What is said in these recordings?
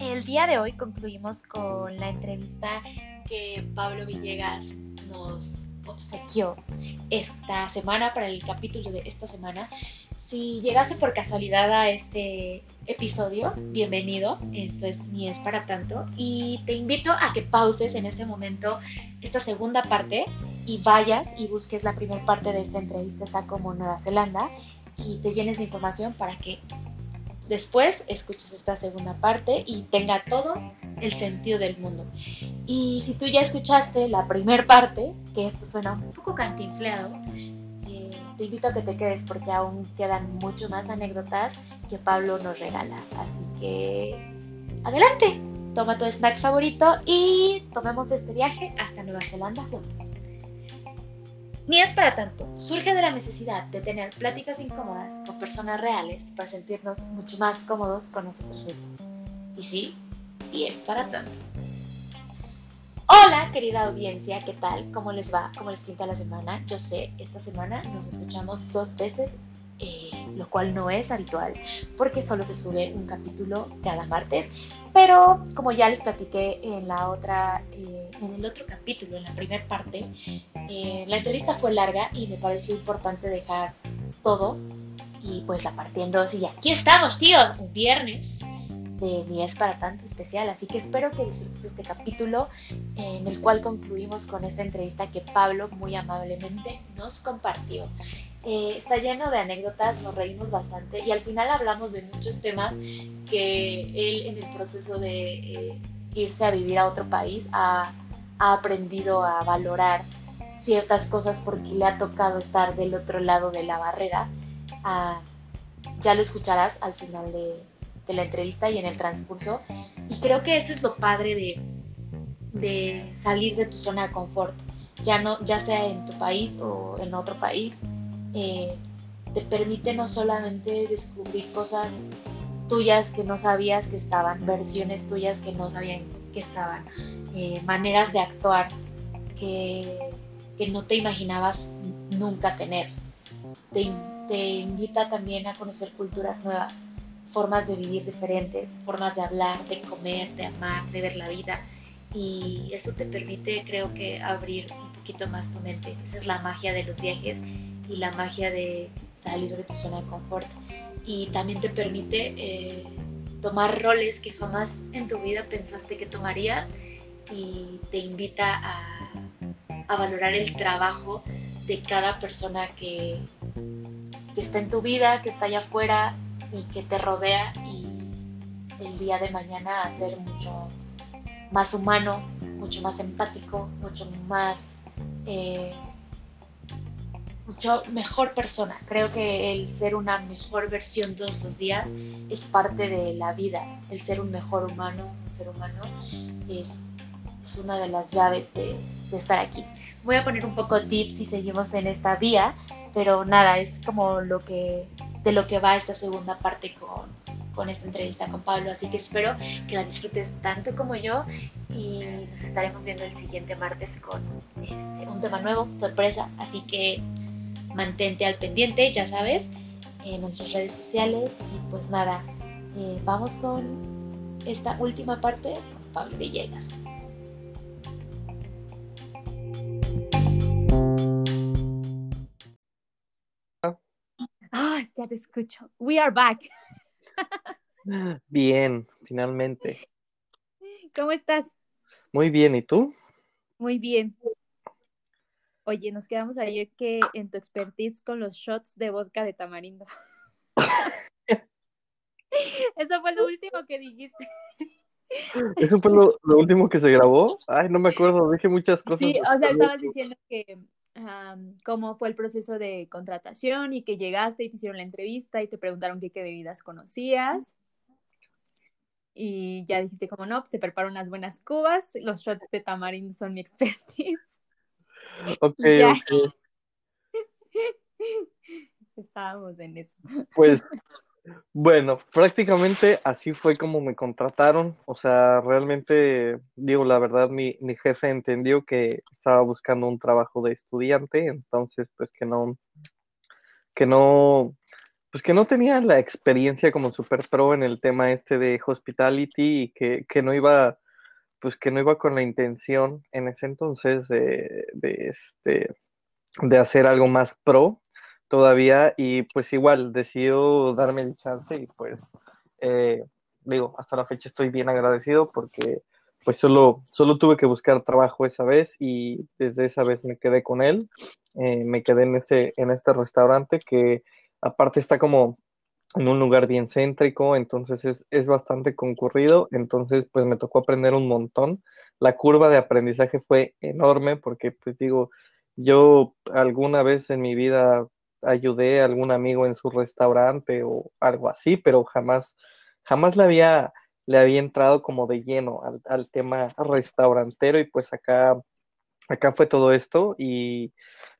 El día de hoy concluimos con la entrevista que Pablo Villegas nos obsequió esta semana para el capítulo de esta semana. Si llegaste por casualidad a este episodio, bienvenido. Esto es ni es para tanto. Y te invito a que pauses en este momento esta segunda parte y vayas y busques la primera parte de esta entrevista. Está como Nueva Zelanda y te llenes de información para que después escuches esta segunda parte y tenga todo el sentido del mundo. Y si tú ya escuchaste la primera parte, que esto suena un poco cantinfleado, eh, te invito a que te quedes porque aún quedan mucho más anécdotas que Pablo nos regala. Así que adelante, toma tu snack favorito y tomemos este viaje hasta Nueva Zelanda juntos. Ni es para tanto, surge de la necesidad de tener pláticas incómodas con personas reales para sentirnos mucho más cómodos con nosotros mismos. Y sí, sí es para tanto. Hola, querida audiencia, ¿qué tal? ¿Cómo les va? ¿Cómo les pinta la semana? Yo sé, esta semana nos escuchamos dos veces, eh, lo cual no es habitual, porque solo se sube un capítulo cada martes. Pero como ya les platiqué en la otra, eh, en el otro capítulo, en la primera parte, eh, la entrevista fue larga y me pareció importante dejar todo y pues la partí en dos. Y aquí estamos, tíos, un viernes de Ni es para tanto especial, así que espero que disfrutes este capítulo en el cual concluimos con esta entrevista que Pablo muy amablemente nos compartió. Eh, está lleno de anécdotas, nos reímos bastante y al final hablamos de muchos temas que él en el proceso de eh, irse a vivir a otro país ha, ha aprendido a valorar ciertas cosas porque le ha tocado estar del otro lado de la barrera. Ah, ya lo escucharás al final de, de, la entrevista y en el transcurso. Y creo que eso es lo padre de, de salir de tu zona de confort, ya, no, ya sea en tu país o en otro país. Eh, te permite no solamente descubrir cosas tuyas que no sabías que estaban, versiones tuyas que no sabían que estaban, eh, maneras de actuar que que no te imaginabas nunca tener. Te, te, invita también a conocer culturas nuevas, formas de vivir diferentes, formas de hablar, de comer, de amar, de ver la vida. Y eso te permite, creo que, abrir un poquito más tu mente. Esa es la magia de los viajes y la magia de salir de tu zona de confort. Y también te permite eh, tomar roles que jamás en tu vida pensaste que tomarías y te invita a a valorar el trabajo de cada persona que, está en tu vida, que está allá afuera y que te rodea y el día de mañana a ser mucho más humano, mucho más empático, mucho más, eh, mucho mejor persona. Creo que el ser una mejor versión todos los días es parte de la vida. El ser un mejor humano, un ser humano, es, es una de las llaves de, de estar aquí. Voy a poner un poco deep si seguimos en esta vía, pero nada, es como lo que, de lo que va esta segunda parte con, con esta entrevista con Pablo, así que espero que la disfrutes tanto como yo y nos estaremos viendo el siguiente martes con este, un tema nuevo, sorpresa, así que mantente al pendiente, ya sabes, en nuestras redes sociales. Y pues nada, eh, vamos con esta última parte con Pablo Villegas. Ah, ya te escucho. We are back. Bien, finalmente. ¿Cómo estás? Muy bien, ¿y tú? Muy bien. Oye, nos quedamos ayer que en tu expertise con los shots de vodka de tamarindo. Eso fue lo último que dijiste. ¿Eso fue lo, lo, último que se grabó? Ay, no me acuerdo, dije muchas cosas. Sí, o sea, estabas diciendo que cómo fue el proceso de contratación y que llegaste y te hicieron la entrevista y te preguntaron qué, qué bebidas conocías. Y ya dijiste como no, pues, te preparo unas buenas cubas, los shots de tamarindo son mi expertise. Ok, ok. Estábamos en eso. Pues bueno, prácticamente así fue como me contrataron. O sea, realmente, digo, la verdad, mi, mi, jefe entendió que estaba buscando un trabajo de estudiante, entonces, pues que no, que no, pues que no tenía la experiencia como super pro en el tema este de hospitality y que, que no iba, pues que no iba con la intención en ese entonces de, de, este, de hacer algo más pro todavía y pues igual decidió darme el chance y pues eh, digo, hasta la fecha estoy bien agradecido porque pues solo, solo tuve que buscar trabajo esa vez y desde esa vez me quedé con él. Eh, me quedé en este, en este restaurante que aparte está como en un lugar bien céntrico, entonces es, es, bastante concurrido, entonces pues me tocó aprender un montón. La curva de aprendizaje fue enorme porque pues digo, yo alguna vez en mi vida ayudé a algún amigo en su restaurante o algo así, pero jamás, jamás le había le había entrado como de lleno al, tema restaurantero y pues acá, acá fue todo esto y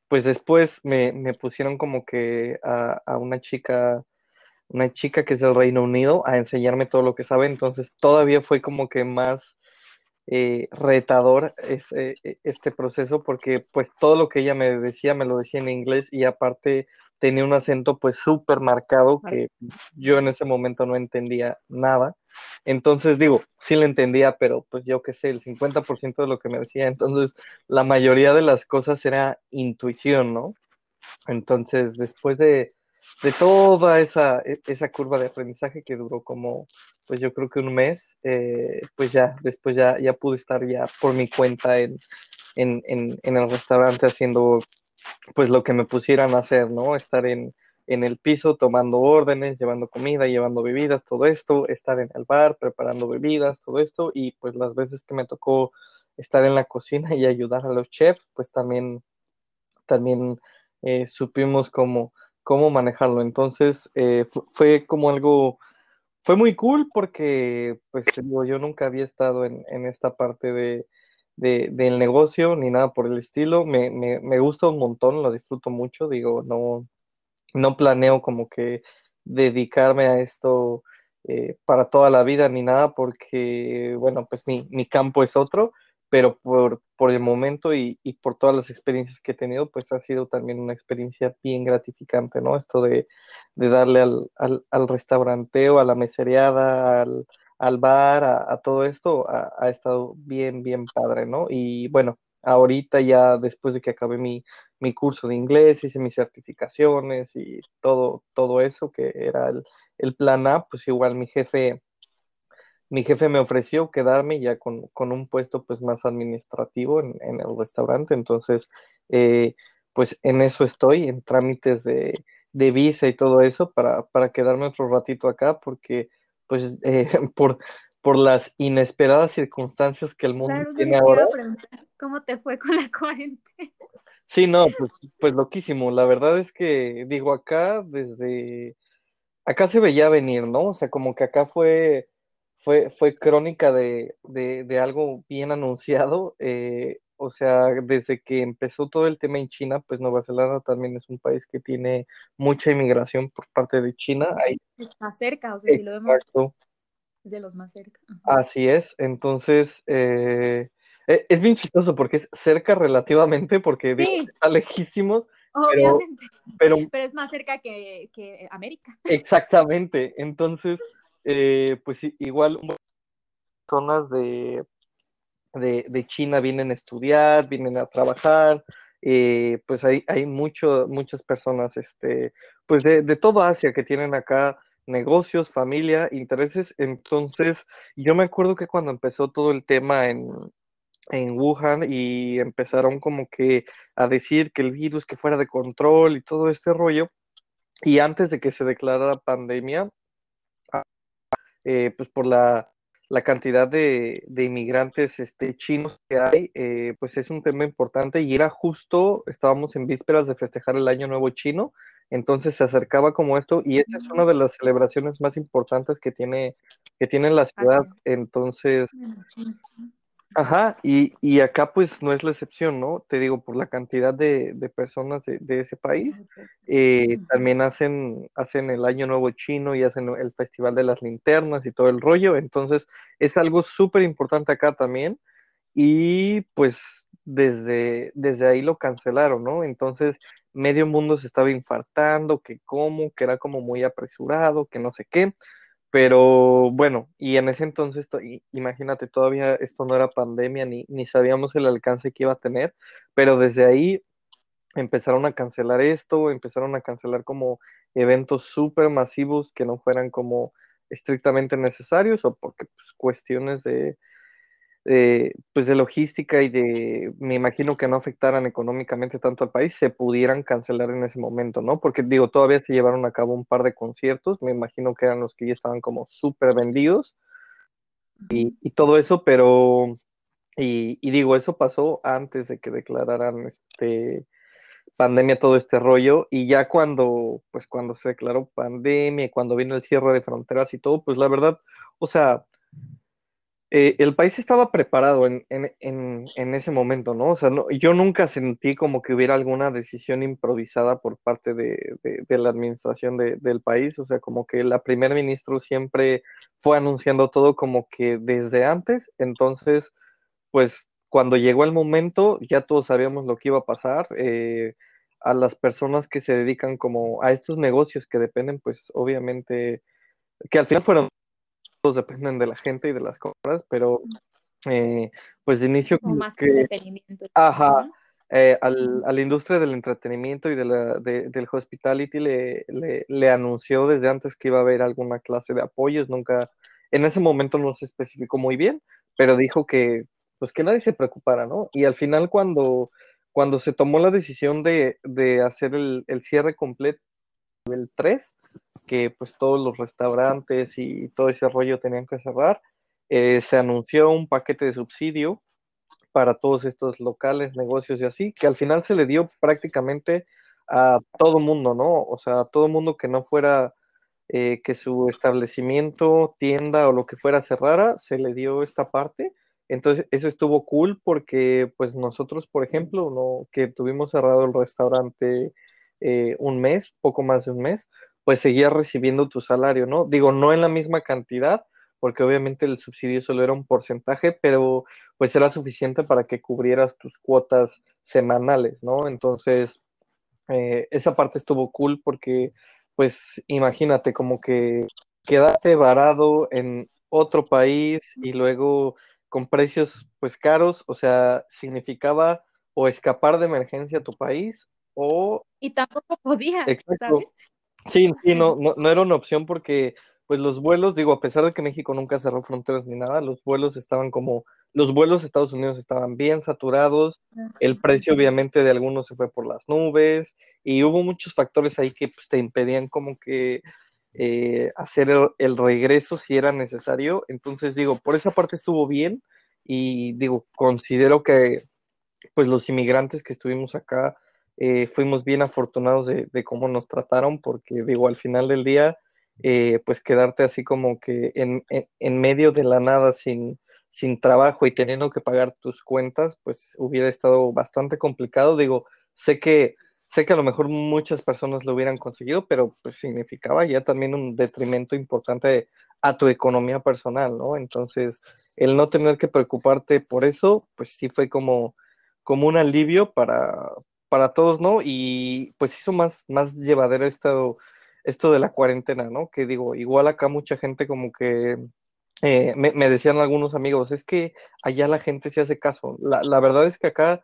pues después me, pusieron como que a, una chica, una chica que es del Reino Unido a enseñarme todo lo que sabe, entonces todavía fue como que más eh, retador ese, e, este proceso porque pues todo lo que ella me decía me lo decía en inglés y aparte tenía un acento pues súper marcado que yo en ese momento no entendía nada. Entonces digo, sí le entendía, pero pues yo qué sé, el 50% de lo que me decía, entonces la mayoría de las cosas era intuición, ¿no? Entonces después de, de toda esa, e, esa curva de aprendizaje que duró como, pues yo creo que un mes, eh, pues ya, después ya, ya pude estar ya por mi cuenta en, en, en, en el restaurante haciendo pues lo que me pusieran a hacer, ¿no? Estar en, en el piso tomando órdenes, llevando comida, llevando bebidas, todo esto, estar en el bar preparando bebidas, todo esto, y pues las veces que me tocó estar en la cocina y ayudar a los chefs, pues también, también eh, supimos cómo, cómo manejarlo. Entonces eh, fue como algo, fue muy cool porque, pues digo, yo nunca había estado en, esta parte de, de, del negocio ni nada por el estilo. Me, me, me, gusta un montón, lo disfruto mucho. Digo, no, no planeo como que dedicarme a esto eh, para toda la vida ni nada porque, bueno, pues mi, mi campo es otro, pero por, por el momento y, y, por todas las experiencias que he tenido, pues ha sido también una experiencia bien gratificante, ¿no? Esto de, de darle al, al, restauranteo, a la mesereada, al, al bar, a, todo esto, ha, estado bien, bien padre, ¿no? Y bueno, ahorita ya después de que acabé mi, mi curso de inglés, hice mis certificaciones y todo, todo eso que era el, el plan A, pues igual mi jefe, mi jefe me ofreció quedarme ya con, con un puesto pues más administrativo en, en el restaurante, entonces eh, pues en eso estoy, en trámites de, de visa y todo eso para, para quedarme otro ratito acá porque pues eh, por, por las inesperadas circunstancias que el mundo tiene ahora. ¿Cómo te fue con la cuarentena? Sí, no, pues, pues loquísimo. La verdad es que, digo, acá desde, acá se veía venir, ¿no? O sea, como que acá fue, fue, fue crónica de, de, de algo bien anunciado. Eh, o sea, desde que empezó todo el tema en China, pues Nueva Zelanda también es un país que tiene mucha inmigración por parte de China. Ahí... Está cerca, o sea, si lo vemos, es de los más cerca. Así es, entonces, eh, e, es bien chistoso porque es cerca relativamente, porque está lejísimos. Obviamente, pero, pero, es más cerca que, que América. Exactamente, entonces, eh, pues igual zonas de de, China vienen a estudiar, vienen a trabajar, eh, pues hay, hay mucho, muchas personas este, pues de, de toda Asia que tienen acá negocios, familia, intereses. Entonces, yo me acuerdo que cuando empezó todo el tema en, en Wuhan y empezaron como que a decir que el virus que fuera de control y todo este rollo, y antes de que se declarara pandemia, eh, pues por la la cantidad de, inmigrantes este, chinos que hay, eh, pues es un tema importante. Y era justo, estábamos en vísperas de festejar el Año Nuevo Chino, entonces se acercaba como esto y esta es una de las celebraciones más importantes que tiene, que tiene la ciudad, entonces Ajá, y, y, acá pues no es la excepción, ¿no? Te digo, por la cantidad de, de personas de, de, ese país, eh, también hacen, hacen el Año Nuevo Chino y hacen el Festival de las Linternas y todo el rollo, entonces es algo súper importante acá también, y pues desde, desde ahí lo cancelaron, ¿no? Entonces medio mundo se estaba infartando, que cómo, que era como muy apresurado, que no sé qué. Pero bueno, y en ese entonces, imagínate, todavía esto no era pandemia ni, ni sabíamos el alcance que iba a tener, pero desde ahí empezaron a cancelar esto, empezaron a cancelar como eventos súper masivos que no fueran como estrictamente necesarios o porque pues, cuestiones de, pues de logística y de, me imagino que no afectaran económicamente tanto al país, se pudieran cancelar en ese momento, ¿no? Porque digo, todavía se llevaron a cabo un par de conciertos, me imagino que eran los que ya estaban como súper vendidos y, y, todo eso, pero, y, y, digo, eso pasó antes de que declararan este pandemia, todo este rollo, y ya cuando, pues cuando se declaró pandemia, cuando vino el cierre de fronteras y todo, pues la verdad, o sea, eh, el país estaba preparado en, ese momento, ¿no? O sea, yo nunca sentí como que hubiera alguna decisión improvisada por parte de, la administración del país, o sea, como que la primer ministro siempre fue anunciando todo como que desde antes, entonces, pues cuando llegó el momento, ya todos sabíamos lo que iba a pasar. Eh, a las personas que se dedican como a estos negocios que dependen, pues obviamente, que al final fueron dependen de la gente y de las compras, pero eh, pues de inicio como más que, entretenimiento. Ajá, eh, al, a la industria del entretenimiento y de la, del hospitality le, le, anunció desde antes que iba a haber alguna clase de apoyos, nunca, en ese momento no se especificó muy bien, pero dijo que pues que nadie se preocupara, ¿no? Y al final cuando, cuando se tomó la decisión de, de hacer el, el cierre completo del 3, que pues todos los restaurantes y todo ese rollo tenían que cerrar, eh, se anunció un paquete de subsidio para todos estos locales, negocios y así, que al final se le dio prácticamente a todo mundo, ¿no? O sea, a todo mundo que no fuera eh, que su establecimiento, tienda o lo que fuera cerrara, se le dio esta parte. Entonces, eso estuvo cool porque, pues nosotros, por ejemplo, ¿no? que tuvimos cerrado el restaurante eh, un mes, poco más de un mes, pues seguías recibiendo tu salario, ¿no? Digo, no en la misma cantidad, porque obviamente el subsidio solo era un porcentaje, pero pues era suficiente para que cubrieras tus cuotas semanales, ¿no? Entonces, eh, esa parte estuvo cool porque, pues, imagínate como que quedarte varado en otro país y luego con precios, pues, caros, o sea, significaba o escapar de emergencia a tu país o... Y tampoco podías, Exacto. ¿sabes? Sí, sí, no, no, era una opción porque, pues los vuelos, digo, a pesar de que México nunca cerró fronteras ni nada, los vuelos estaban como, los vuelos a Estados Unidos estaban bien saturados, el precio obviamente de algunos se fue por las nubes y hubo muchos factores ahí que pues, te impedían como que eh, hacer el, regreso si era necesario. Entonces, digo, por esa parte estuvo bien y digo, considero que pues los inmigrantes que estuvimos acá, eh, fuimos bien afortunados de, cómo nos trataron, porque digo, al final del día, eh, pues quedarte así como que en, medio de la nada sin, sin trabajo y teniendo que pagar tus cuentas, pues hubiera estado bastante complicado. Digo, sé que, sé que a lo mejor muchas personas lo hubieran conseguido, pero pues significaba ya también un detrimento importante a tu economía personal, ¿no? Entonces, el no tener que preocuparte por eso, pues sí fue como, como un alivio para, para todos, ¿no? Y pues hizo más, más llevadero esto, esto de la cuarentena, ¿no? Que digo, igual acá mucha gente como que eh, me, decían algunos amigos, es que allá la gente se hace caso. La, la, verdad es que acá,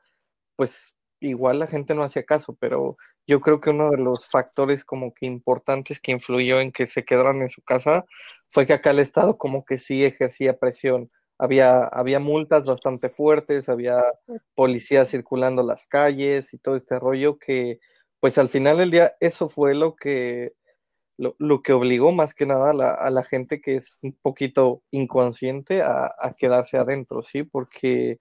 pues igual la gente no hacía caso, pero yo creo que uno de los factores como que importantes que influyó en que se quedaran en su casa fue que acá el Estado como que sí ejercía presión había, había multas bastante fuertes, había policías circulando las calles y todo este rollo que, pues al final del día, eso fue lo que, lo, que obligó más que nada a la, gente que es un poquito inconsciente a, quedarse adentro, ¿sí? Porque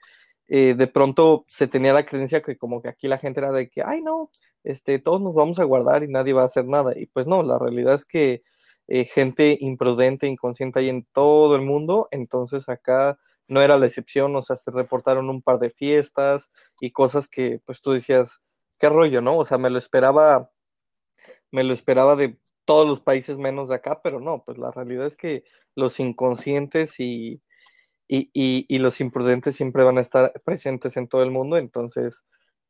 eh, de pronto se tenía la creencia que como que aquí la gente era de que, ay, no, este, todos nos vamos a guardar y nadie va a hacer nada. Y pues no, la realidad es que eh, gente imprudente, inconsciente hay en todo el mundo, entonces acá no era la excepción, o sea, se reportaron un par de fiestas y cosas que pues tú decías, qué rollo, ¿no? O sea, me lo esperaba, me lo esperaba de todos los países menos de acá, pero no, pues la realidad es que los inconscientes y, y, los imprudentes siempre van a estar presentes en todo el mundo, entonces,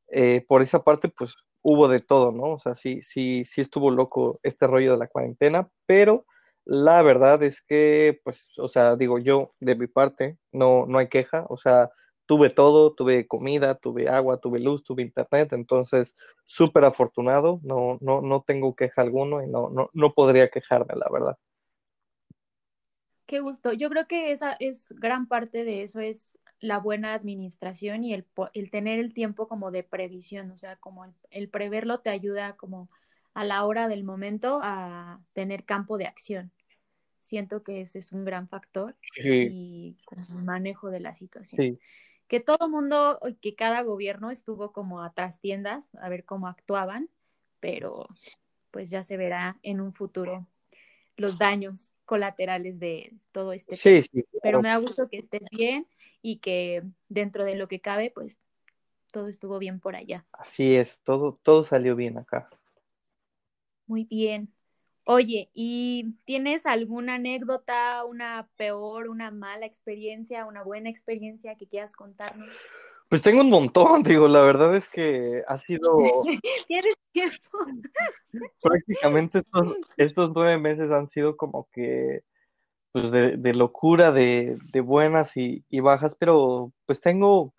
eh, por esa parte, pues hubo de todo, ¿no? O sea, sí, sí, sí estuvo loco este rollo de la cuarentena, pero la verdad es que, pues, o sea, digo yo, de mi parte, no, no hay queja, o sea, tuve todo, tuve comida, tuve agua, tuve luz, tuve internet, entonces súper afortunado, no, no, no tengo queja alguno y no, no, no podría quejarme, la verdad. Qué gusto. Yo creo que esa es gran parte de eso, es la buena administración y el, el tener el tiempo como de previsión, o sea, como el, preverlo te ayuda como a la hora del momento a tener campo de acción. Siento que ese es un gran factor y el manejo de la situación. Que todo mundo, que cada gobierno estuvo como a tiendas a ver cómo actuaban, pero pues ya se verá en un futuro los daños colaterales de todo este. Sí, sí. Pero me da gusto que estés bien y que dentro de lo que cabe, pues todo estuvo bien por allá. Así es, todo, todo salió bien acá. Muy bien. Oye, ¿y tienes alguna anécdota, una peor, una mala experiencia, una buena experiencia que quieras contarnos? Pues tengo un montón, digo, la verdad es que ha sido... ¿Tienes tiempo? Prácticamente estos, estos nueve meses han sido como que pues de, locura, de, buenas y, bajas, pero pues tengo,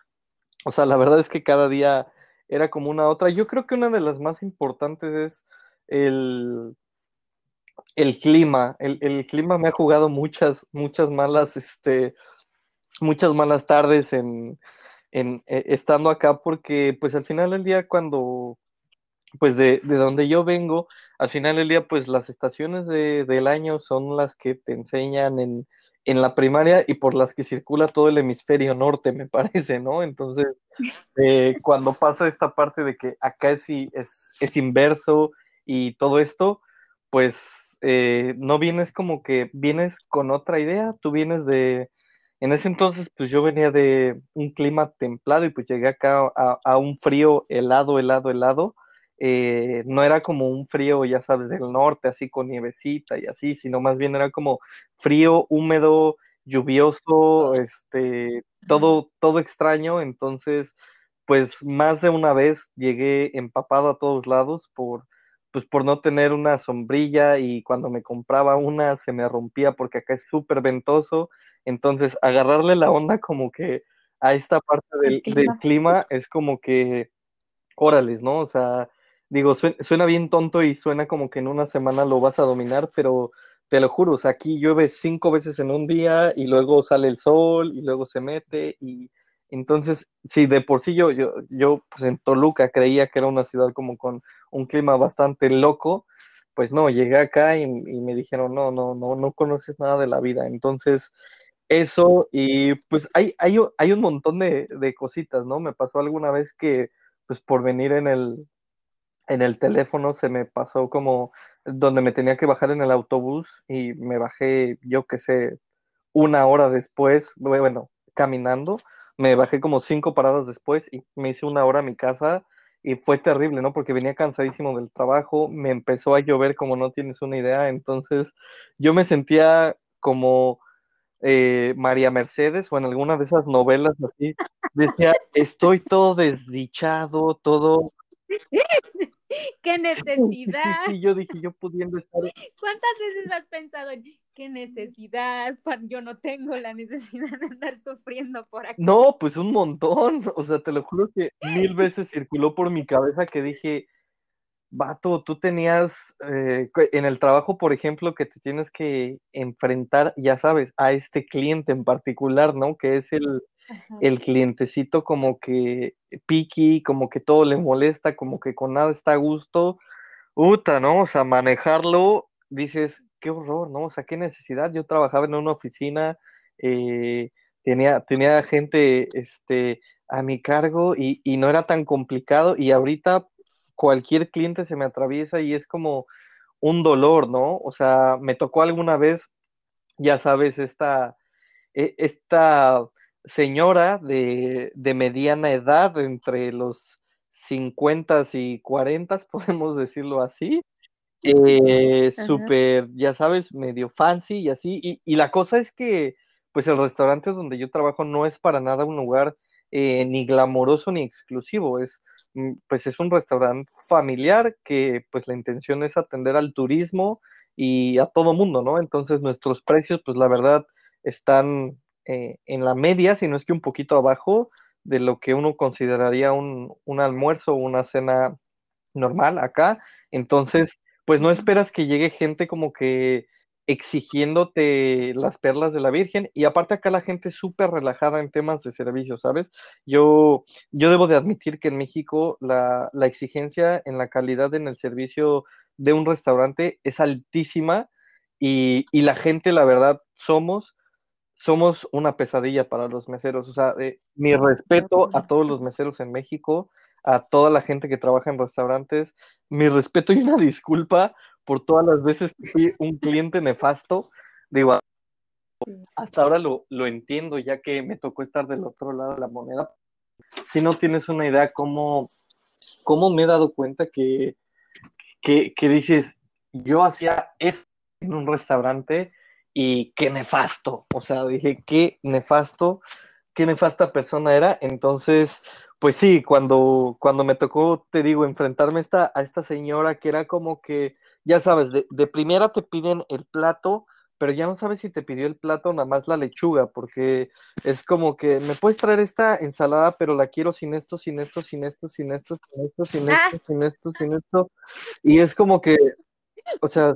o sea, la verdad es que cada día era como una otra. Yo creo que una de las más importantes es el, el clima. El, clima me ha jugado muchas, muchas malas, este, muchas malas tardes en, en, e, estando acá, porque pues al final del día cuando, pues de, de, donde yo vengo, al final del día, pues las estaciones de, del año son las que te enseñan en, en, la primaria y por las que circula todo el hemisferio norte, me parece, ¿no? Entonces, eh, cuando pasa esta parte de que acá es, es, es inverso y todo esto, pues eh, no vienes como que vienes con otra idea, tú vienes de, en ese entonces, pues yo venía de un clima templado y pues llegué acá a, a un frío helado, helado, helado eh, no era como un frío, ya sabes, del norte, así con nievecita y así, sino más bien era como frío, húmedo, lluvioso, este, todo, todo extraño, entonces, pues más de una vez llegué empapado a todos lados por, pues por no tener una sombrilla y cuando me compraba una se me rompía porque acá es súper ventoso, entonces agarrarle la onda como que a esta parte del, del clima es como que, órales, ¿no? O sea, digo, suena, bien tonto y suena como que en una semana lo vas a dominar, pero te lo juro, o sea, aquí llueve cinco veces en un día y luego sale el sol y luego se mete y entonces, sí, de por sí yo, yo, yo pues en Toluca creía que era una ciudad como con un clima bastante loco, pues no, llegué acá y, me dijeron, no, no, no, no conoces nada de la vida, entonces eso y pues hay, hay, hay un montón de, de cositas, ¿no? Me pasó alguna vez que pues por venir en el, en el teléfono se me pasó como donde me tenía que bajar en el autobús y me bajé, yo qué sé, una hora después, bueno, caminando, me bajé como cinco paradas después y me hice una hora a mi casa y fue terrible, ¿no? Porque venía cansadísimo del trabajo, me empezó a llover como no tienes una idea, entonces yo me sentía como eh, María Mercedes o en alguna de esas novelas así, decía, estoy todo desdichado, todo qué necesidad. Sí, yo dije, yo pudiendo estar. ¿Cuántas veces has pensado en qué necesidad? Yo no tengo la necesidad de andar sufriendo por aquí. No, pues un montón. O sea, te lo juro que mil veces circuló por mi cabeza que dije, vato, tú tenías eh, en el trabajo, por ejemplo, que te tienes que enfrentar, ya sabes, a este cliente en particular, ¿no? Que es el, el clientecito como que piqui, como que todo le molesta, como que con nada está a gusto. Uta, ¿no? O sea, manejarlo, dices, qué horror, ¿no? O sea, qué necesidad. Yo trabajaba en una oficina, eh, tenía, tenía gente este, a mi cargo y, y no era tan complicado y ahorita cualquier cliente se me atraviesa y es como un dolor, ¿no? O sea, me tocó alguna vez, ya sabes, esta, e, esta señora de, mediana edad, entre los 50 y 40, podemos decirlo así. Eh, súper, ya sabes, medio fancy y así. Y, y, la cosa es que, pues el restaurante donde yo trabajo no es para nada un lugar eh, ni glamoroso ni exclusivo, es mm, pues es un restaurante familiar que pues la intención es atender al turismo y a todo mundo, ¿no? Entonces nuestros precios, pues la verdad, están eh, en la media, si no es que un poquito abajo de lo que uno consideraría un, un almuerzo o una cena normal acá. Entonces, pues no esperas que llegue gente como que exigiéndote las perlas de la Virgen y aparte acá la gente es súper relajada en temas de servicio, ¿sabes? Yo, yo debo de admitir que en México la, la, exigencia en la calidad en el servicio de un restaurante es altísima y, y la gente, la verdad, somos, somos una pesadilla para los meseros. O sea, eh, mi respeto a todos los meseros en México, a toda la gente que trabaja en restaurantes, mi respeto y una disculpa por todas las veces que fui un cliente nefasto. Digo, hasta ahora lo, lo, entiendo, ya que me tocó estar del otro lado de la moneda. Si no tienes una idea cómo, cómo me he dado cuenta que, que, que dices, yo hacía esto en un restaurante y qué nefasto, o sea, dije, qué nefasto, qué nefasta persona era. Entonces, pues sí, cuando, cuando me tocó, te digo, enfrentarme a esta, a esta señora que era como que ya sabes, de, de, primera te piden el plato, pero ya no sabes si te pidió el plato nada más la lechuga, porque es como que me puedes traer esta ensalada, pero la quiero sin esto, sin esto, sin esto, sin esto, sin esto, sin esto, ah. sin esto, sin esto. Y es como que, o sea.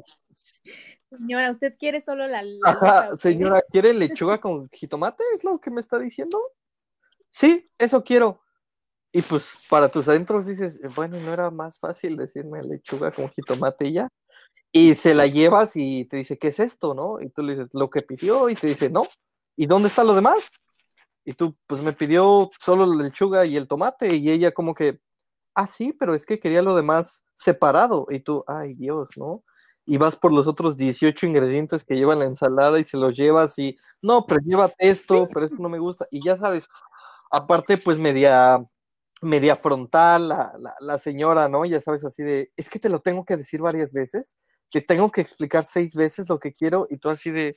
Señora, ¿usted quiere solo la, Ajá, señora, ¿quiere lechuga con jitomate? ¿Es lo que me está diciendo? Sí, eso quiero. Y pues para tus adentros dices, bueno, ¿no era más fácil decirme lechuga con jitomate y ya? Y se la llevas y te dice, ¿qué es esto, no? Y tú le dices, lo que pidió, y te dice, no. ¿Y dónde está lo demás? Y tú, pues me pidió solo la lechuga y el tomate, y ella como que, ah, sí, pero es que quería lo demás separado. Y tú, ay Dios, ¿no? Y vas por los otros 18 ingredientes que lleva la ensalada y se los llevas y, no, pero llévate esto, pero esto no me gusta. Y ya sabes, aparte, pues media media frontal, la, la, la, señora, ¿no? Ya sabes, así de, es que te lo tengo que decir varias veces, te tengo que explicar seis veces lo que quiero y tú así de,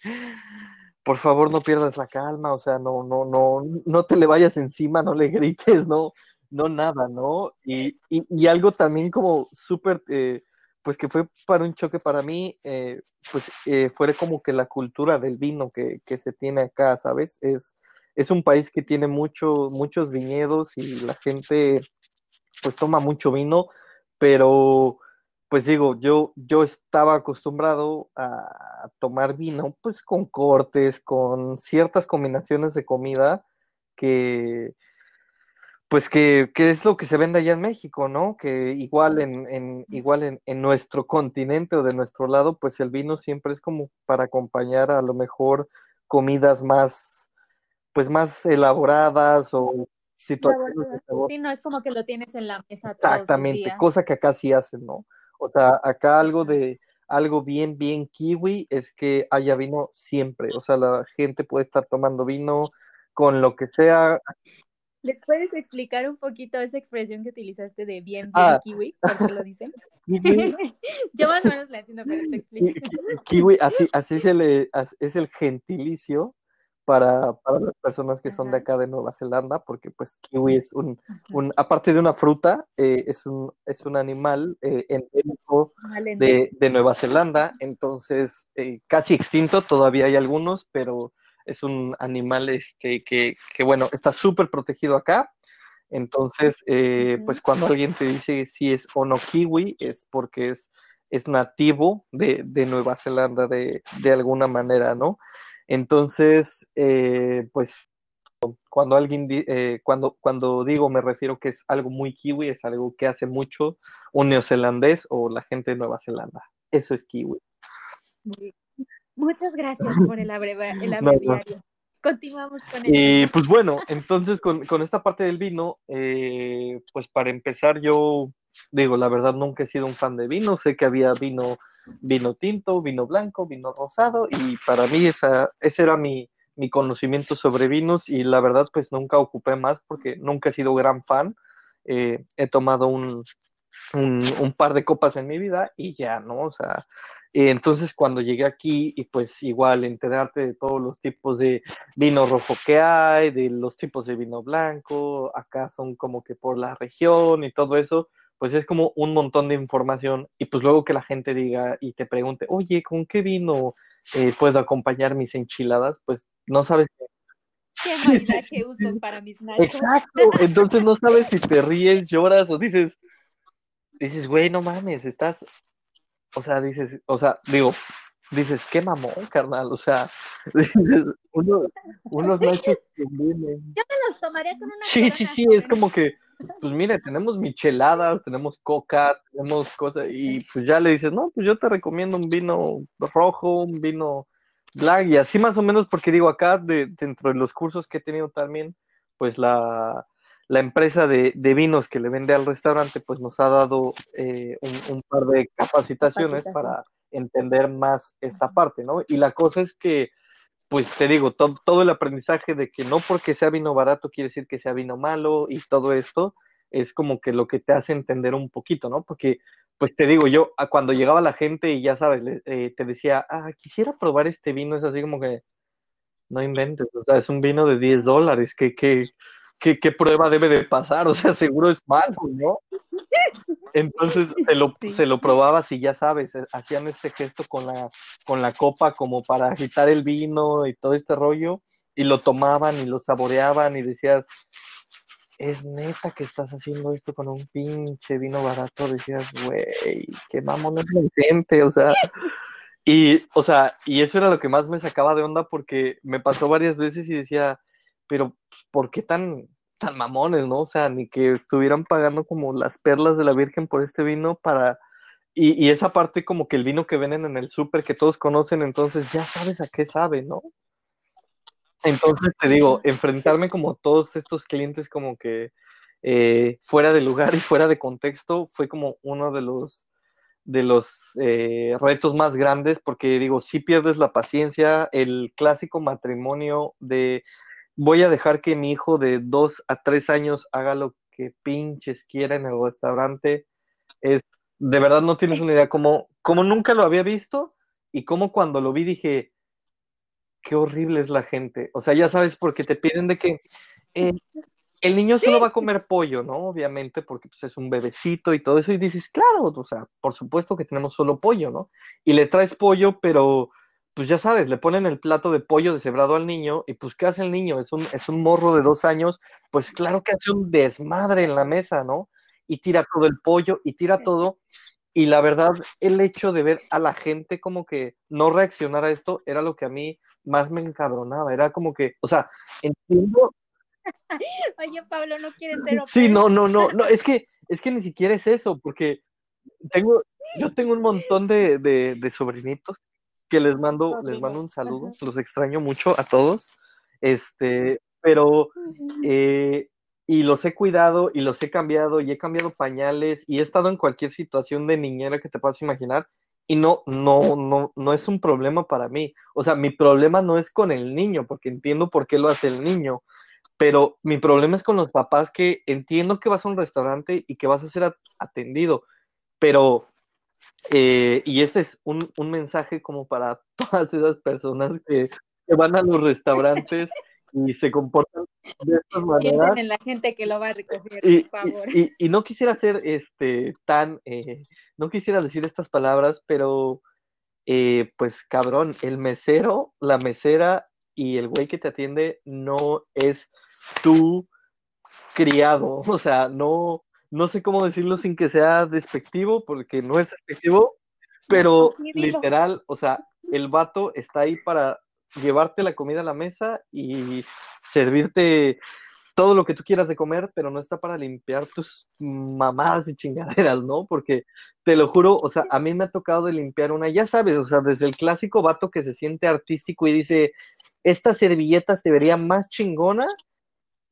por favor, no pierdas la calma, o sea, no, no, no, no te le vayas encima, no le grites, no, no nada, ¿no? Y, y, y algo también como súper, eh, pues que fue para un choque para mí, eh, pues eh, fue como que la cultura del vino que, que se tiene acá, ¿sabes? Es es un país que tiene mucho, muchos viñedos y la gente pues toma mucho vino, pero pues digo, yo, yo estaba acostumbrado a tomar vino pues con cortes, con ciertas combinaciones de comida que pues que, que es lo que se vende allá en México, ¿no? Que igual en, en igual en, en, nuestro continente o de nuestro lado, pues el vino siempre es como para acompañar a lo mejor comidas más pues más elaboradas o situaciones. Sí, no es como que lo tienes en la mesa. Exactamente, cosa que acá sí hacen, ¿no? O sea, acá algo de algo bien, bien kiwi es que haya vino siempre. O sea, la gente puede estar tomando vino con lo que sea. ¿Les puedes explicar un poquito esa expresión que utilizaste de bien, bien ah. kiwi? ¿Por qué lo dicen? Yo más o menos la entiendo, pero te explico. Kiwi, así, así se le, es el gentilicio para, para, las personas que son de acá de Nueva Zelanda, porque pues kiwi es un, un aparte de una fruta, eh, es, un, es un animal eh, endémico de, de, Nueva Zelanda, entonces eh, casi extinto, todavía hay algunos, pero es un animal este, que, que bueno, está súper protegido acá. Entonces, eh, pues cuando alguien te dice si es o no kiwi, es porque es, es nativo de, de Nueva Zelanda de, de alguna manera, ¿no? Entonces, eh, pues cuando alguien, eh, cuando, cuando digo me refiero que es algo muy kiwi, es algo que hace mucho un neozelandés o la gente de Nueva Zelanda. Eso es kiwi. Muchas gracias por el, abreva, el abreviario. No, no. Continuamos con el... Y pues bueno, entonces con, con esta parte del vino, eh, pues para empezar yo digo, la verdad nunca he sido un fan de vino, sé que había vino vino tinto, vino blanco, vino rosado y para mí esa, ese era mi, mi conocimiento sobre vinos y la verdad pues nunca ocupé más porque nunca he sido gran fan. Eh, he tomado un, un, par de copas en mi vida y ya, ¿no? O sea, entonces cuando llegué aquí y pues igual enterarte de todos los tipos de vino rojo que hay, de los tipos de vino blanco, acá son como que por la región y todo eso, pues es como un montón de información y pues luego que la gente diga y te pregunte, oye, ¿con qué vino eh, puedo acompañar mis enchiladas? Pues no sabes ¿Qué uso para mis nachos? Exacto, entonces no sabes si te ríes, lloras o dices, dices, güey, no mames, estás, o sea, dices, o sea, digo, dices, qué mamón, carnal, o sea, dices, uno, unos nachos que vienen. Yo me los tomaría con una Sí, sí, sí, es como que, pues mire, tenemos micheladas, tenemos coca, tenemos cosas, y pues ya le dices, no, pues yo te recomiendo un vino rojo, un vino black, y así más o menos, porque digo, acá, de, dentro de los cursos que he tenido también, pues la, la empresa de, vinos que le vende al restaurante, pues nos ha dado eh, un, par de capacitaciones para entender más esta parte, ¿no? Y la cosa es que, pues te digo, todo el aprendizaje de que no porque sea vino barato quiere decir que sea vino malo y todo esto es como que lo que te hace entender un poquito, ¿no? Porque, pues te digo, yo cuando llegaba la gente y ya sabes, eh, te decía, ah, quisiera probar este vino, es así como que, no inventes, o sea, es un vino de 10 dólares, que, que, ¿qué, prueba debe de pasar? O sea, seguro es malo, ¿no? Entonces se lo, se lo probabas y ya sabes, eh, hacían este gesto con la, con la copa como para agitar el vino y todo este rollo, y lo tomaban y lo saboreaban y decías, es neta que estás haciendo esto con un pinche vino barato, decías, güey, qué mamón es la gente, o sea, y, o sea, y eso era lo que más me sacaba de onda porque me pasó varias veces y decía, pero pues, ¿por qué tan, tan mamones, no? O sea, ni que estuvieran pagando como las perlas de la Virgen por este vino para... Y, esa parte como que el vino que venden en el súper que todos conocen, entonces ya sabes a qué sabe, ¿no? Entonces te digo, enfrentarme como todos estos clientes como que eh, fuera de lugar y fuera de contexto fue como uno de los de los eh, retos más grandes porque digo, si pierdes la paciencia, el clásico matrimonio de voy a dejar que mi hijo de dos a tres años haga lo que pinches quiera en el restaurante. Es, de verdad no tienes una idea como, como nunca lo había visto y como cuando lo vi dije, qué horrible es la gente. O sea, ya sabes, porque te piden de que eh, el niño solo va a comer pollo, ¿no? Obviamente, porque pues, es un bebecito y todo eso. Y dices, claro, o sea, por supuesto que tenemos solo pollo, ¿no? Y le traes pollo, pero pues ya sabes, le ponen el plato de pollo deshebrado al niño y pues ¿qué hace el niño? Es un, es un morro de dos años, pues claro que hace un desmadre en la mesa, ¿no? Y tira todo el pollo y tira todo. Y la verdad, el hecho de ver a la gente como que no reaccionar a esto era lo que a mí más me encabronaba. Era como que, o sea, entiendo. Oye, Pablo, no quieres ser Sí, no, no, no, no, es que, es que ni siquiera es eso, porque tengo, yo tengo un montón de, de, de sobrinitos que les mando, les mando un saludo, los extraño mucho a todos, este, pero, eh, y los he cuidado y los he cambiado y he cambiado pañales y he estado en cualquier situación de niñera que te puedas imaginar y no, no, no, no es un problema para mí. O sea, mi problema no es con el niño, porque entiendo por qué lo hace el niño, pero mi problema es con los papás que entiendo que vas a un restaurante y que vas a ser atendido, pero eh, y este es un, mensaje como para todas esas personas que, van a los restaurantes y se comportan de estas maneras. en la gente que lo va a recoger, y, por favor. Y, no quisiera ser este, tan, eh, no quisiera decir estas palabras, pero eh, pues cabrón, el mesero, la mesera y el güey que te atiende no es tu criado, o sea, no, no sé cómo decirlo sin que sea despectivo, porque no es despectivo, pero literal, o sea, el vato está ahí para llevarte la comida a la mesa y servirte todo lo que tú quieras de comer, pero no está para limpiar tus mamadas y chingaderas, ¿no? Porque te lo juro, o sea, a mí me ha tocado de limpiar una, ya sabes, o sea, desde el clásico vato que se siente artístico y dice, esta servilleta se vería más chingona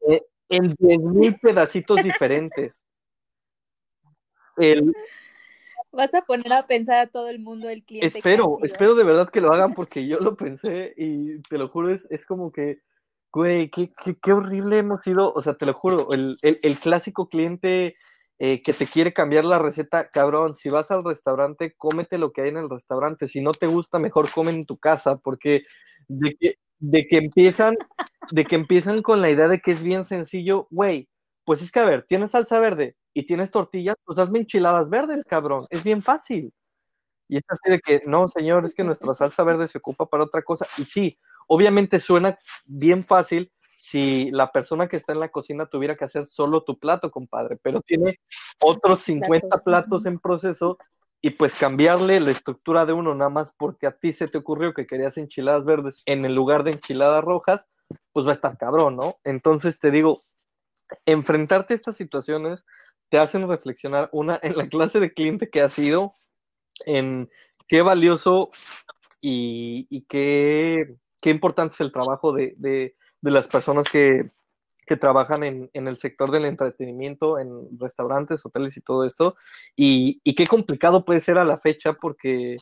eh, en 10.000 pedacitos diferentes. Vas a poner a pensar a todo el mundo el cliente. Espero, espero de verdad que lo hagan porque yo lo pensé y te lo juro, es, como que, güey, qué, qué, horrible hemos sido, o sea, te lo juro, el, clásico cliente eh, que te quiere cambiar la receta, cabrón, si vas al restaurante, cómete lo que hay en el restaurante, si no te gusta, mejor come en tu casa, porque de que, de que empiezan, de que empiezan con la idea de que es bien sencillo, güey, pues es que a ver, tienes salsa verde y tienes tortillas, pues hazme enchiladas verdes, cabrón, es bien fácil. Y es así de que, no, señor, es que nuestra salsa verde se ocupa para otra cosa. Y sí, obviamente suena bien fácil si la persona que está en la cocina tuviera que hacer solo tu plato, compadre, pero tiene otros 50 platos en proceso y pues cambiarle la estructura de uno nada más porque a ti se te ocurrió que querías enchiladas verdes en el lugar de enchiladas rojas, pues va a estar cabrón, ¿no? Entonces te digo, enfrentarte a estas situaciones te hacen reflexionar, una, en la clase de cliente que ha sido, en qué valioso y, qué, importante es el trabajo de, las personas que, trabajan en, el sector del entretenimiento, en restaurantes, hoteles y todo esto, y, qué complicado puede ser a la fecha porque,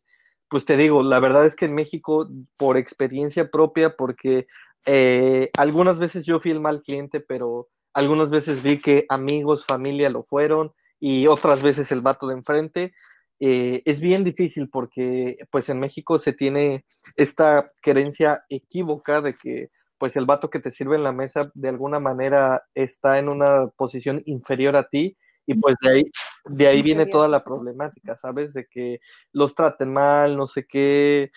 pues te digo, la verdad es que en México, por experiencia propia, porque eh, algunas veces yo fui el mal cliente, pero algunas veces vi que amigos, familia lo fueron y otras veces el vato de enfrente. Eh, es bien difícil porque pues en México se tiene esta creencia equívoca de que pues el vato que te sirve en la mesa de alguna manera está en una posición inferior a ti y pues de ahí, de ahí viene toda la problemática, ¿sabes? De que los traten mal, no sé qué,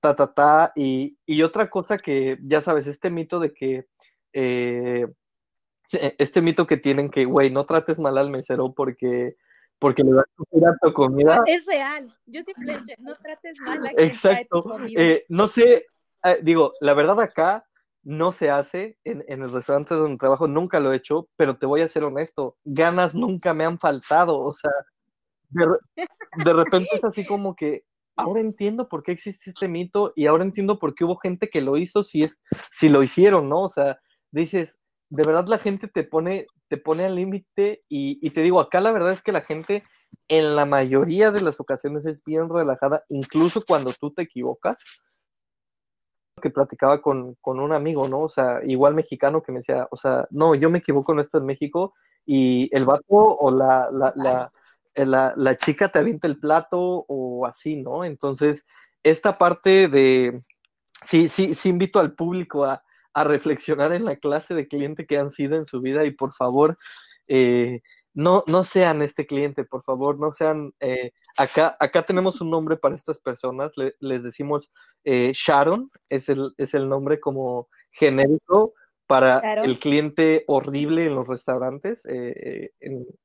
ta, ta, ta. Y, otra cosa que, ya sabes, este mito de que, eh, este mito que tienen que, güey, no trates mal al mesero porque porque le vas a tu comida. Es real. Yo siempre no trates mal a Exacto. Eh, no sé, eh, digo, la verdad acá no se hace en, el restaurante donde trabajo, nunca lo he hecho, pero te voy a ser honesto, ganas nunca me han faltado, o sea, de, de repente es así como que ahora entiendo por qué existe este mito y ahora entiendo por qué hubo gente que lo hizo si es si lo hicieron, ¿no? O sea, dices, de verdad la gente te pone, te pone al límite y, te digo, acá la verdad es que la gente en la mayoría de las ocasiones es bien relajada, incluso cuando tú te equivocas. Que platicaba con, un amigo, ¿no? O sea, igual mexicano que me decía, o sea, no, yo me equivoco en esto en México y el vato o la, la, la, eh, la, la chica te avienta el plato o así, ¿no? Entonces, esta parte de, sí, sí, sí invito al público a, a reflexionar en la clase de cliente que han sido en su vida y por favor, eh, no, no sean este cliente, por favor, no sean, eh, acá, acá tenemos un nombre para estas personas, les decimos eh, Sharon, es el, es el nombre como genérico para el cliente horrible en los restaurantes.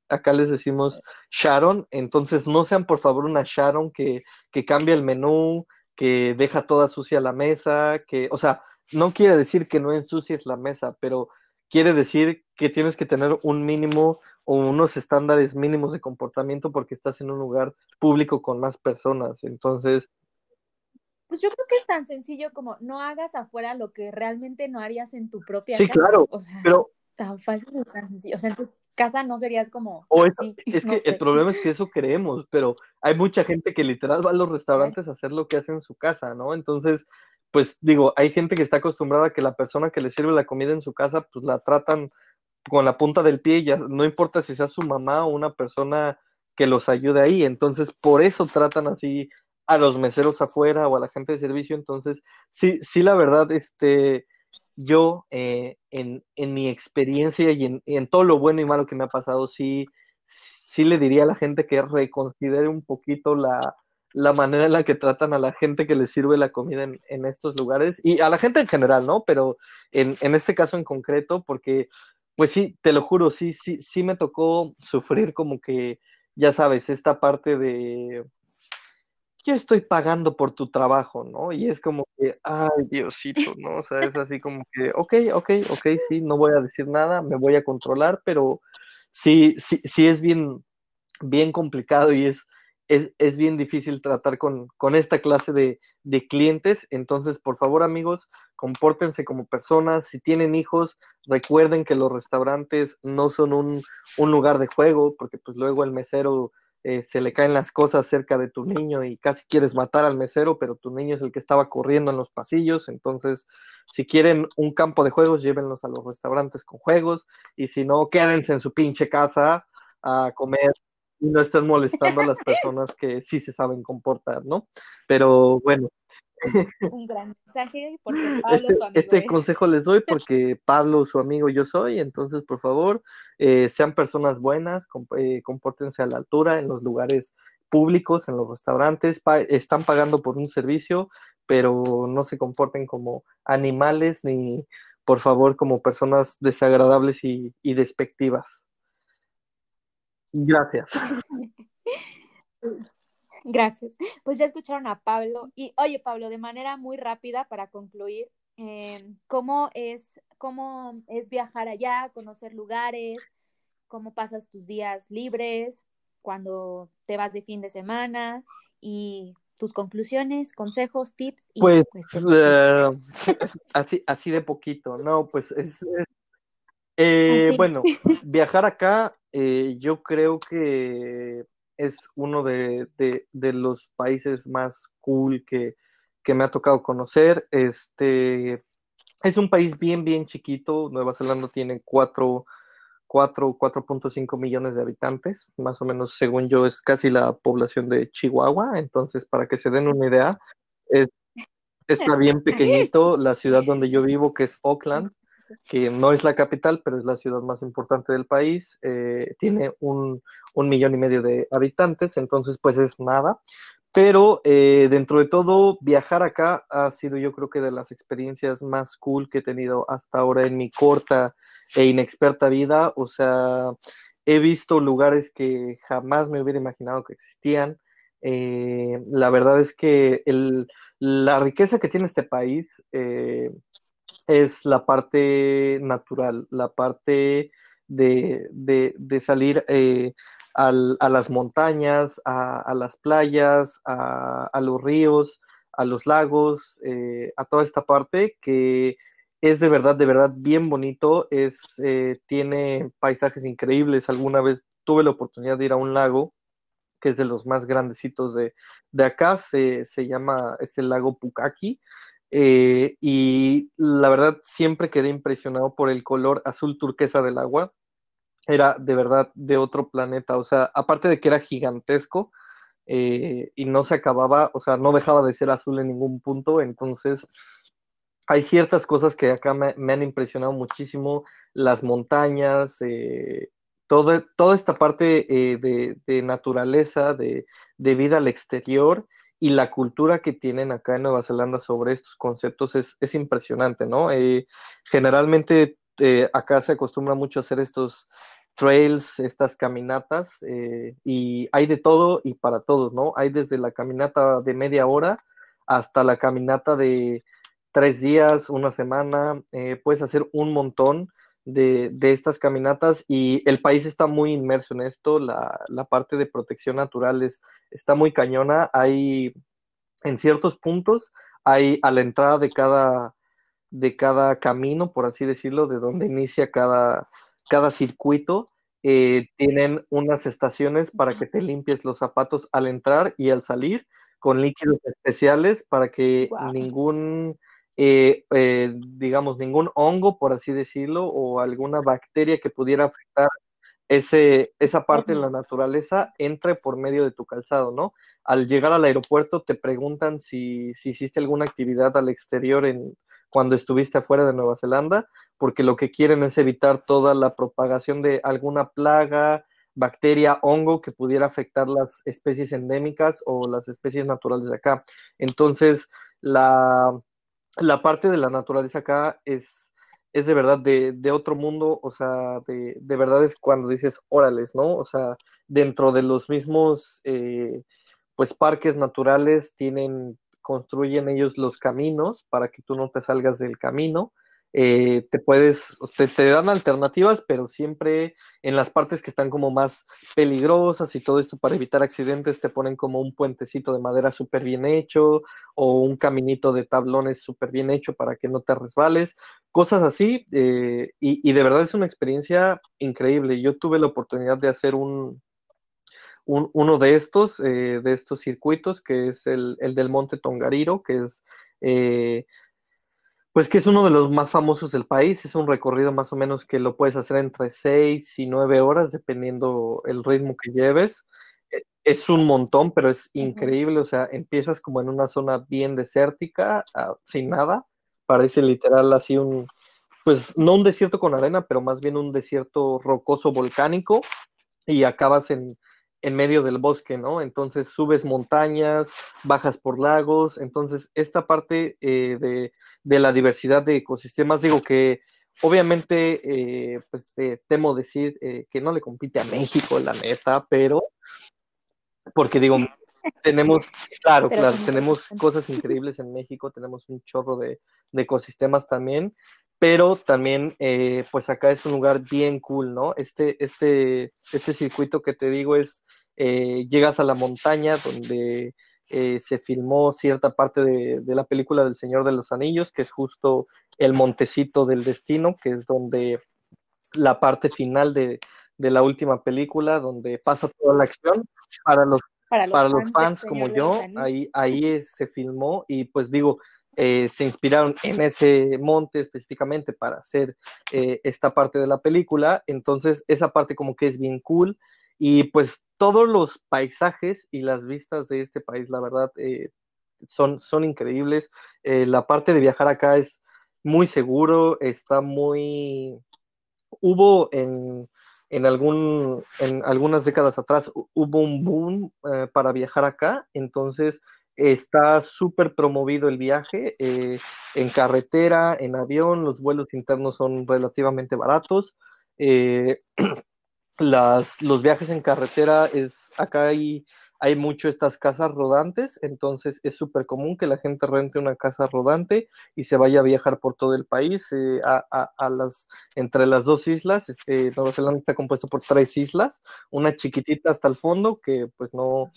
acá les decimos Sharon, entonces no sean por favor una Sharon que, que cambia el menú, que deja toda sucia la mesa, que, o sea, no quiere decir que no ensucies la mesa, pero quiere decir que tienes que tener un mínimo o unos estándares mínimos de comportamiento porque estás en un lugar público con más personas. Entonces... Pues yo creo que es tan sencillo como no hagas afuera lo que realmente no harías en tu propia casa. Sí, claro, o sea, pero... Tan fácil, tan sencillo. O sea, en tu casa no serías como... O es, es que el problema es que eso creemos, pero hay mucha gente que literal va a los restaurantes a hacer lo que hace en su casa, ¿no? Entonces, pues digo, hay gente que está acostumbrada a que la persona que le sirve la comida en su casa, pues la tratan con la punta del pie, ya no importa si sea su mamá o una persona que los ayude ahí, entonces por eso tratan así a los meseros afuera o a la gente de servicio, entonces sí, sí, la verdad, este, yo eh, en, mi experiencia y en, en, todo lo bueno y malo que me ha pasado, sí, sí le diría a la gente que reconsidere un poquito la, la manera en la que tratan a la gente que les sirve la comida en, estos lugares y a la gente en general, ¿no? Pero en, este caso en concreto, porque, pues sí, te lo juro, sí, sí, sí me tocó sufrir como que, ya sabes, esta parte de, yo estoy pagando por tu trabajo, ¿no? Y es como que, ay, Diosito, ¿no? O sea, es así como que, ok, ok, ok, sí, no voy a decir nada, me voy a controlar, pero sí, sí, sí es bien, bien complicado y es es, bien difícil tratar con, esta clase de, clientes. Entonces, por favor, amigos, compórtense como personas. Si tienen hijos, recuerden que los restaurantes no son un, lugar de juego, porque pues luego el mesero eh, se le caen las cosas cerca de tu niño y casi quieres matar al mesero, pero tu niño es el que estaba corriendo en los pasillos. Entonces, si quieren un campo de juegos, llévenlos a los restaurantes con juegos. Y si no, quédense en su pinche casa a comer y no estén molestando a las personas que sí se saben comportar, ¿no? Pero bueno. Un gran mensaje porque Pablo, este, este consejo les doy porque Pablo, su amigo, yo soy, entonces por favor, eh, sean personas buenas, eh, compórtense a la altura en los lugares públicos, en los restaurantes, están pagando por un servicio, pero no se comporten como animales ni, por favor, como personas desagradables y, despectivas. Gracias. Gracias. Pues ya escucharon a Pablo. Y oye, Pablo, de manera muy rápida para concluir, em, ¿cómo, es, ¿cómo es viajar allá, conocer lugares? ¿Cómo pasas tus días libres? cuando te vas de fin de semana y tus conclusiones, consejos, tips. Y pues eh, así, así de poquito, no, pues es... Eh, bueno, viajar acá eh, yo creo que es uno de, los países más cool que, que, me ha tocado conocer. Este es un país bien, bien chiquito. Nueva Zelanda tiene cuatro 4, 4.5 millones de habitantes, más o menos, según yo, es casi la población de Chihuahua. Entonces, para que se den una idea, está bien pequeñito. La ciudad donde yo vivo, que es Auckland, que no es la capital, pero es la ciudad más importante del país, eh, tiene un, un, millón y medio de habitantes, entonces pues es nada. Pero eh, dentro de todo, viajar acá ha sido yo creo que de las experiencias más cool que he tenido hasta ahora en mi corta e inexperta vida. O sea, he visto lugares que jamás me hubiera imaginado que existían. Eh, la verdad es que el, la riqueza que tiene este país es la parte natural, la parte de, de, salir a las montañas, a, las playas, a, los ríos, a los lagos, eh, a toda esta parte que es de verdad, de verdad bien bonito, es, eh, tiene paisajes increíbles. Alguna vez tuve la oportunidad de ir a un lago que es de los más grandecitos de, acá, se, llama, es el lago Pukaki, eh, y la verdad siempre quedé impresionado por el color azul turquesa del agua, era de verdad de otro planeta, o sea, aparte de que era gigantesco eh, y no se acababa, o sea, no dejaba de ser azul en ningún punto, entonces hay ciertas cosas que acá me, han impresionado muchísimo, las montañas, eh, toda esta parte eh, de, naturaleza, de, vida al exterior y la cultura que tienen acá en Nueva Zelanda sobre estos conceptos es, es impresionante, ¿no? generalmente acá se acostumbra mucho a hacer estos trails, estas caminatas, eh, y hay de todo y para todos, ¿no? Hay desde la caminata de media hora hasta la caminata de tres días, una semana, eh, puedes hacer un montón de, estas caminatas y el país está muy inmerso en esto, la, parte de protección natural está muy cañona, hay en ciertos puntos, hay a la entrada de cada, de cada camino, por así decirlo, de donde inicia cada, cada circuito eh, tienen unas estaciones para que te limpies los zapatos al entrar y al salir con líquidos especiales para que ningún, eh, eh, digamos, ningún hongo, por así decirlo, o alguna bacteria que pudiera afectar ese, esa parte de la naturaleza entre por medio de tu calzado, ¿no? Al llegar al aeropuerto te preguntan si, si hiciste alguna actividad al exterior en, cuando estuviste afuera de Nueva Zelanda, porque lo que quieren es evitar toda la propagación de alguna plaga, bacteria, hongo que pudiera afectar las especies endémicas o las especies naturales de acá. Entonces, la, la parte de la naturaleza acá es, es de verdad de, otro mundo, o sea, de, verdad es cuando dices órales, ¿no? O sea, dentro de los mismos, eh, pues, parques naturales tienen construyen ellos los caminos para que tú no te salgas del camino. Eh, te puedes, te, te, dan alternativas, pero siempre en las partes que están como más peligrosas y todo esto para evitar accidentes, te ponen como un puentecito de madera súper bien hecho o un caminito de tablones súper bien hecho para que no te resbales, cosas así. Eh, y, y de verdad es una experiencia increíble. Yo tuve la oportunidad de hacer un, uno de estos, eh, de estos circuitos, que es el, del Monte Tongariro, que es, Pues que es uno de los más famosos del país, es un recorrido más o menos que lo puedes hacer entre seis y nueve horas, dependiendo el ritmo que lleves. E, es un montón, pero es increíble, o sea, empiezas como en una zona bien desértica, ah, sin nada, parece literal así un, pues no un desierto con arena, pero más bien un desierto rocoso volcánico, y acabas en, en medio del bosque, ¿no? Entonces subes montañas, bajas por lagos, entonces esta parte eh, de, la diversidad de ecosistemas, digo que obviamente, eh, pues temo decir eh, que no le compite a México, la neta, pero, porque digo, tenemos, claro, claro, tenemos cosas increíbles en México, tenemos un chorro de, de ecosistemas también, pero también, eh, pues acá es un lugar bien cool, ¿no? Este, este, este circuito que te digo es, eh, llegas a la montaña donde eh, se filmó cierta parte de, la película del Señor de los Anillos, que es justo el Montecito del Destino, que es donde la parte final de, la última película, donde pasa toda la acción para los, para los, fans, como yo, ahí, ahí se filmó y pues digo, eh, se inspiraron en ese monte específicamente para hacer eh, esta parte de la película. Entonces, esa parte como que es bien cool. Y pues todos los paisajes y las vistas de este país, la verdad, eh, son, son increíbles. la parte de viajar acá es muy seguro, está muy... Hubo en, en, algún, en algunas décadas atrás, hubo un boom para viajar acá, entonces Está súper promovido el viaje eh, en carretera, en avión, los vuelos internos son relativamente baratos. Eh, las, los viajes en carretera es, acá hay, hay mucho estas casas rodantes, entonces es súper común que la gente rente una casa rodante y se vaya a viajar por todo el país, eh, a, las, entre las dos islas. Este, Nueva Zelanda está compuesto por tres islas, una chiquitita hasta el fondo que pues no,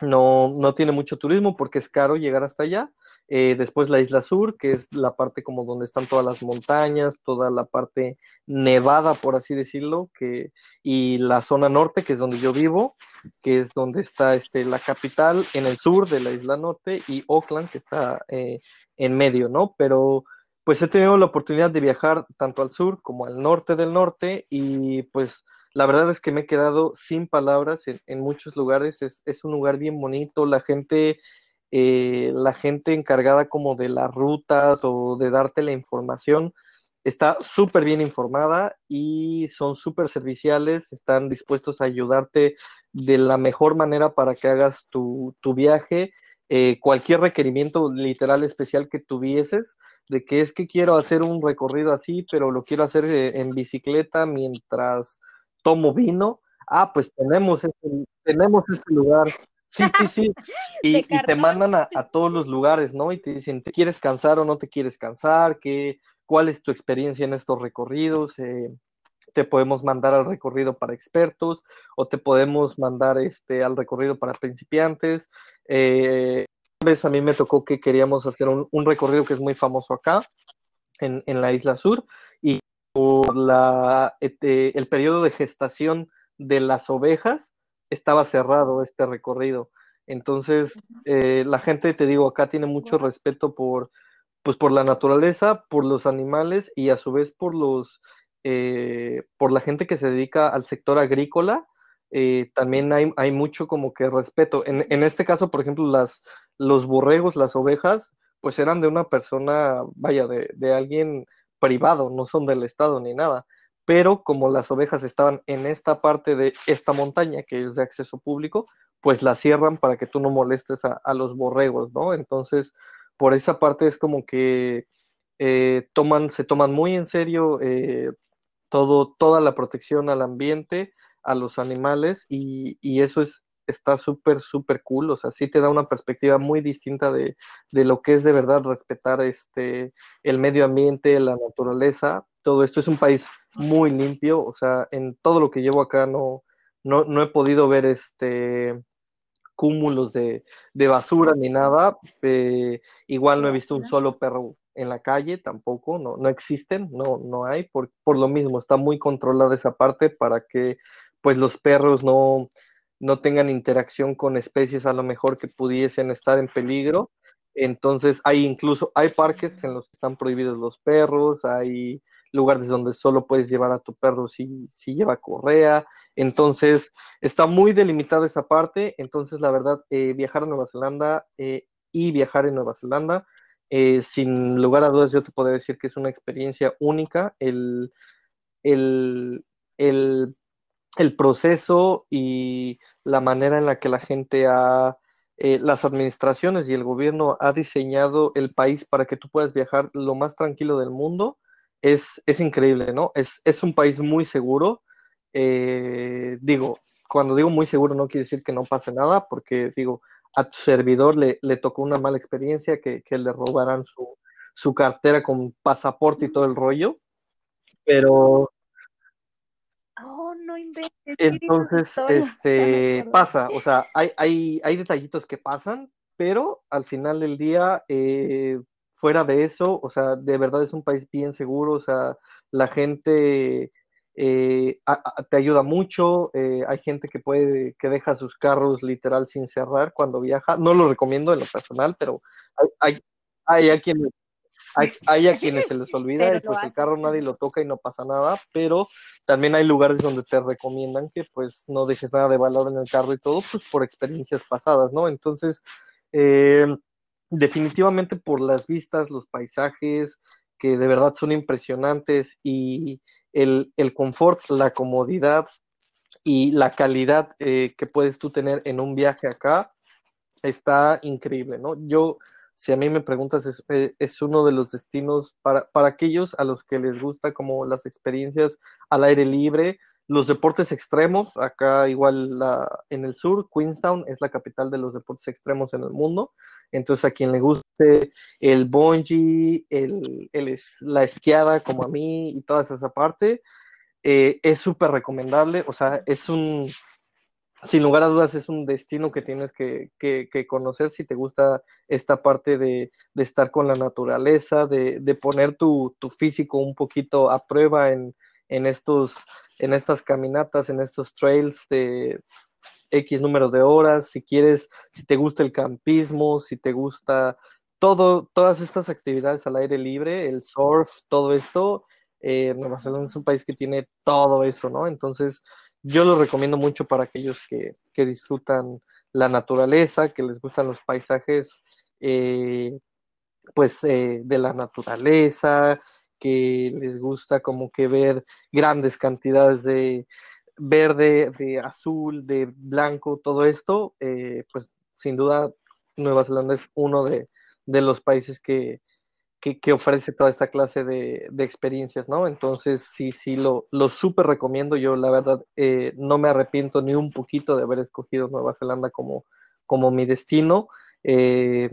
no, no tiene mucho turismo porque es caro llegar hasta allá. Eh, después la isla sur, que es la parte como donde están todas las montañas, toda la parte nevada, por así decirlo, que, y la zona norte, que es donde yo vivo, que es donde está este, la capital en el sur de la isla norte, y Auckland, que está eh, en medio, ¿no? Pero pues he tenido la oportunidad de viajar tanto al sur como al norte del norte, y pues la verdad es que me he quedado sin palabras en, muchos lugares. Es, un lugar bien bonito. La gente, eh, la gente encargada como de las rutas o de darte la información, está súper bien informada y son súper serviciales. Están dispuestos a ayudarte de la mejor manera para que hagas tu, viaje. Eh, cualquier requerimiento literal especial que tuvieses, de que es que quiero hacer un recorrido así, pero lo quiero hacer eh, en bicicleta mientras tomo vino, ah, pues tenemos tenemos este lugar. Sí, sí, sí. Y, te mandan a, todos los lugares, ¿no? Y te dicen, ¿te quieres cansar o no te quieres cansar? ¿Qué, ¿Cuál es tu experiencia en estos recorridos? Eh, te podemos mandar al recorrido para expertos o te podemos mandar este, al recorrido para principiantes. Eh, vez a mí me tocó que queríamos hacer un, recorrido que es muy famoso acá, en, en la isla sur, y por la, este, el periodo de gestación de las ovejas, estaba cerrado este recorrido. Entonces, eh, la gente, te digo, acá tiene mucho respeto por, pues, por la naturaleza, por los animales y a su vez por los, eh, por la gente que se dedica al sector agrícola. Eh, también hay, hay, mucho como que respeto. En, en, este caso, por ejemplo, las, los borregos, las ovejas, pues eran de una persona, vaya, de, de alguien privado, no son del Estado ni nada. Pero como las ovejas estaban en esta parte de esta montaña que es de acceso público, pues la cierran para que tú no molestes a, los borregos, ¿no? Entonces, por esa parte es como que eh, toman, se toman muy en serio eh, todo, toda la protección al ambiente, a los animales, y, y eso es está súper, súper cool, o sea, sí te da una perspectiva muy distinta de, lo que es de verdad respetar este, el medio ambiente, la naturaleza, todo esto es un país muy limpio, o sea, en todo lo que llevo acá no, no, he podido ver este cúmulos de, basura ni nada, eh, igual no he visto un solo perro en la calle tampoco, no, no existen, no, no hay, por, por lo mismo, está muy controlada esa parte para que pues los perros no, no tengan interacción con especies a lo mejor que pudiesen estar en peligro. Entonces, hay incluso, hay parques en los que están prohibidos los perros, hay lugares donde solo puedes llevar a tu perro si, si lleva correa. Entonces, está muy delimitada esa parte. Entonces, la verdad, eh, viajar a Nueva Zelanda eh, y viajar en Nueva Zelanda, eh, sin lugar a dudas, yo te podría decir que es una experiencia única. El, el, el, el proceso y la manera en la que la gente ha las administraciones y el gobierno ha diseñado el país para que tú puedas viajar lo más tranquilo del mundo, es, es increíble, ¿no? Es, es, un país muy seguro. Eh, digo, cuando digo muy seguro no quiere decir que no pase nada, porque digo, a tu servidor le, le tocó una mala experiencia, que, que le robaran su, su cartera con pasaporte y todo el rollo, pero Oh, no inventes. Entonces, este, pasa, o sea, hay, hay, hay detallitos que pasan, pero al final del día, eh, fuera de eso, o sea, de verdad es un país bien seguro, o sea, la gente eh, a, a, te ayuda mucho, eh, hay gente que puede, que deja sus carros literal sin cerrar cuando viaja, no lo recomiendo en lo personal, pero hay, hay, hay a quienes hay, hay, a quienes se les olvida, y pues el carro nadie lo toca y no pasa nada, pero también hay lugares donde te recomiendan que pues no dejes nada de valor en el carro y todo, pues por experiencias pasadas, ¿no? Entonces, eh, definitivamente por las vistas, los paisajes, que de verdad son impresionantes y el, el confort, la comodidad y la calidad eh, que puedes tú tener en un viaje acá, está increíble, ¿no? Yo si a mí me preguntas, es, eh, es uno de los destinos para, para, aquellos a los que les gusta como las experiencias al aire libre, los deportes extremos, acá igual en el sur, Queenstown es la capital de los deportes extremos en el mundo, entonces a quien le guste el bungee, el, la esquiada como a mí y toda esa parte, eh, es súper recomendable, o sea, es un sin lugar a dudas es un destino que tienes que, conocer si te gusta esta parte de, de estar con la naturaleza, de, de poner tu, físico un poquito a prueba en, en, estos, en estas caminatas, en estos trails de X número de horas, si quieres, si te gusta el campismo, si te gusta todo, todas estas actividades al aire libre, el surf, todo esto, eh, Nueva Zelanda es un país que tiene todo eso, ¿no? Entonces, yo lo recomiendo mucho para aquellos que, que disfrutan la naturaleza, que les gustan los paisajes, eh, pues, eh, de la naturaleza, que les gusta como que ver grandes cantidades de verde, de azul, de blanco, todo esto, eh, pues, sin duda, Nueva Zelanda es uno de, de los países que, que, ofrece toda esta clase de, de, experiencias, ¿no? Entonces, sí, sí, lo, lo súper recomiendo. Yo, la verdad, eh, no me arrepiento ni un poquito de haber escogido Nueva Zelanda como, como mi destino. Eh,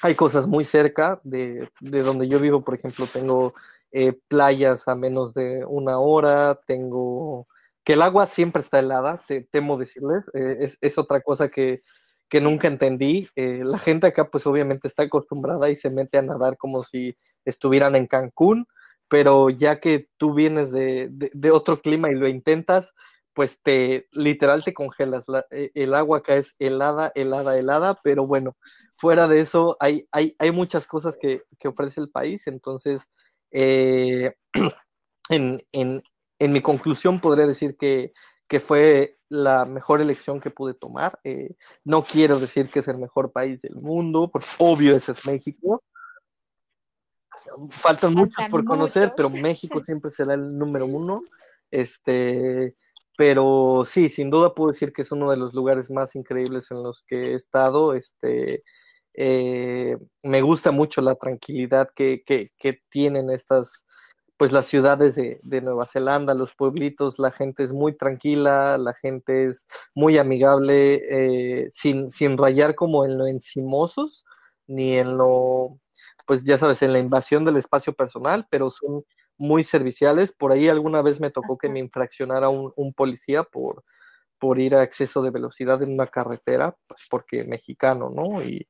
hay cosas muy cerca de, de, donde yo vivo, por ejemplo, tengo eh, playas a menos de una hora, tengo que el agua siempre está helada, te, temo decirles, eh, es, es, otra cosa que, que nunca entendí. Eh, la gente acá pues obviamente está acostumbrada y se mete a nadar como si estuvieran en Cancún, pero ya que tú vienes de, de, otro clima y lo intentas, pues te literal te congelas. La, el agua acá es helada, helada, helada, pero bueno, fuera de eso hay, hay, hay muchas cosas que, que, ofrece el país, entonces eh, en, en, en, mi conclusión podría decir que, que fue la mejor elección que pude tomar. Eh, no quiero decir que es el mejor país del mundo, porque obvio ese es México. Faltan, Faltan muchos por conocer, muchos. pero México siempre será el número uno. Este, pero sí, sin duda puedo decir que es uno de los lugares más increíbles en los que he estado. Este, eh, me gusta mucho la tranquilidad que, que, que tienen estas, pues las ciudades de, de, Nueva Zelanda, los pueblitos, la gente es muy tranquila, la gente es muy amigable, eh, sin, sin rayar como en lo encimosos, ni en lo, pues ya sabes, en la invasión del espacio personal, pero son muy serviciales. Por ahí alguna vez me tocó que me infraccionara un, un policía por, por ir a exceso de velocidad en una carretera, pues porque mexicano, ¿no? Y,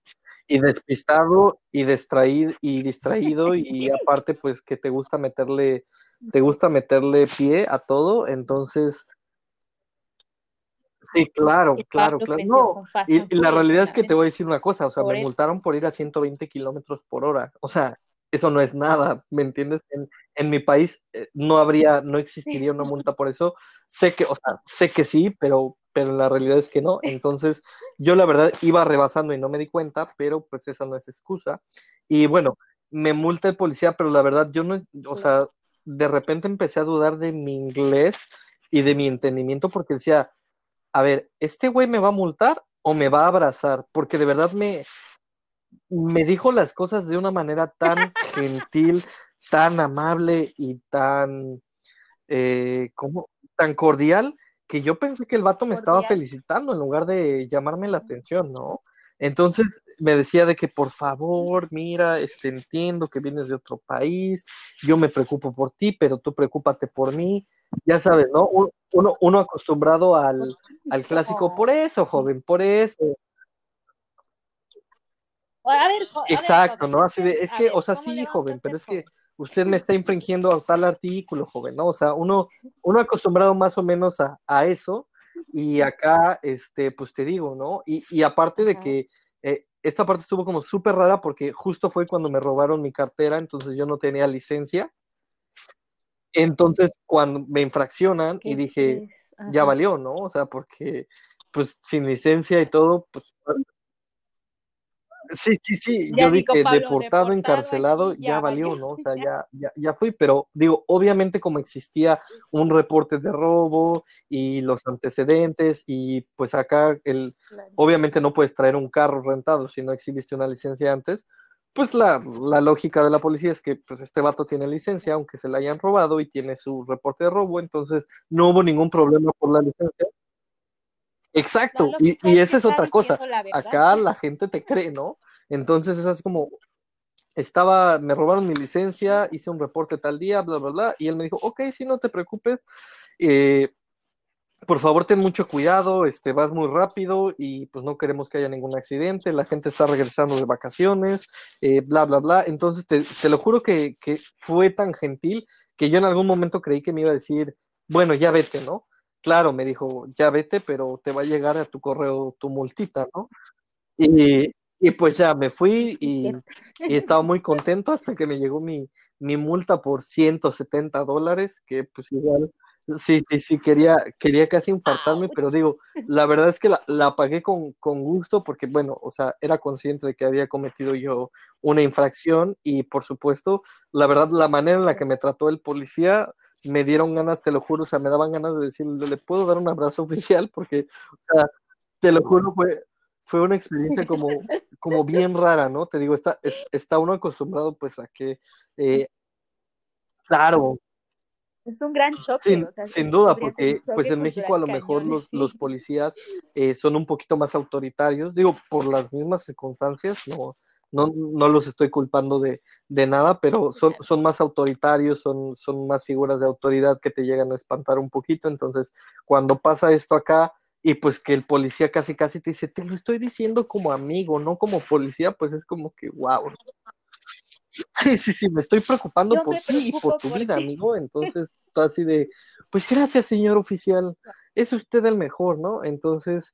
y despistado y distraído y distraído y aparte pues que te gusta meterle te gusta meterle pie a todo, entonces Sí, claro, claro, claro. No, y, la realidad es que te voy a decir una cosa, o sea, me multaron por ir a 120 kilómetros por hora. O sea, eso no es nada, ¿me entiendes? En, en, mi país eh, no habría, no existiría una multa por eso. Sé que, o sea, sé que sí, pero, pero la realidad es que no. Entonces, yo la verdad iba rebasando y no me di cuenta, pero pues esa no es excusa. Y bueno, me multa el policía, pero la verdad yo no, o sea, de repente empecé a dudar de mi inglés y de mi entendimiento porque decía, a ver, ¿este güey me va a multar o me va a abrazar? Porque de verdad me, me dijo las cosas de una manera tan gentil, tan amable y tan, eh, como, tan cordial que yo pensé que el vato me estaba felicitando en lugar de llamarme la atención, ¿no? Entonces me decía de que por favor, mira, este, entiendo que vienes de otro país, yo me preocupo por ti, pero tú preocúpate por mí, ya sabes, ¿no? Uno, uno acostumbrado al, al clásico, por eso, joven, por eso, Exacto, ¿no? Así de, es que, o sea, sí, joven, pero es que usted me está infringiendo tal artículo, joven, ¿no? O sea, uno, uno acostumbrado más o menos a, a eso, y acá, este, pues te digo, ¿no? Y, y aparte de que eh, esta parte estuvo como súper rara porque justo fue cuando me robaron mi cartera, entonces yo no tenía licencia. Entonces, cuando me infraccionan y dije, ya valió, ¿no? O sea, porque pues sin licencia y todo, pues Sí, sí, sí, yo vi que deportado, encarcelado, ya, valió, ¿no? O sea, ya, ya, ya fui, pero digo, obviamente como existía un reporte de robo y los antecedentes y pues acá el, obviamente no puedes traer un carro rentado si no exhibiste una licencia antes, pues la, la, lógica de la policía es que pues este vato tiene licencia, aunque se la hayan robado y tiene su reporte de robo, entonces no hubo ningún problema por la licencia. Exacto, y, y esa es otra cosa. Acá la gente te cree, ¿no? Entonces es así como, estaba, me robaron mi licencia, hice un reporte tal día, bla, bla, bla, y él me dijo, ok, sí, no te preocupes, eh, por favor ten mucho cuidado, este, vas muy rápido y pues no queremos que haya ningún accidente, la gente está regresando de vacaciones, eh, bla, bla, bla. Entonces te, te lo juro que, que, fue tan gentil que yo en algún momento creí que me iba a decir, bueno, ya vete, ¿no? Claro, me dijo, ya vete, pero te va a llegar a tu correo tu multita, ¿no? Y, y pues ya me fui y, y, estaba muy contento hasta que me llegó mi, mi multa por 170 dólares, que pues igual, sí, sí, sí, quería, quería casi infartarme, pero digo, la verdad es que la, la pagué con, con, gusto porque, bueno, o sea, era consciente de que había cometido yo una infracción y por supuesto, la verdad, la manera en la que me trató el policía, me dieron ganas, te lo juro, o sea, me daban ganas de decirle, ¿le puedo dar un abrazo oficial? Porque, o sea, te lo juro, fue, fue una experiencia como, como bien rara, ¿no? Te digo, está, está uno acostumbrado pues a que, eh, claro. Es un gran choque. Sin, sin duda, porque pues en México a lo mejor los, los policías eh, son un poquito más autoritarios, digo, por las mismas circunstancias, no, no, no los estoy culpando de, de nada, pero son, son más autoritarios, son, son más figuras de autoridad que te llegan a espantar un poquito, entonces cuando pasa esto acá, y pues que el policía casi casi te dice, te lo estoy diciendo como amigo, no como policía, pues es como que, wow. Sí, sí, sí, me estoy preocupando por ti y por tu vida, amigo. Entonces, así de, pues gracias, señor oficial, es usted el mejor, ¿no? Entonces,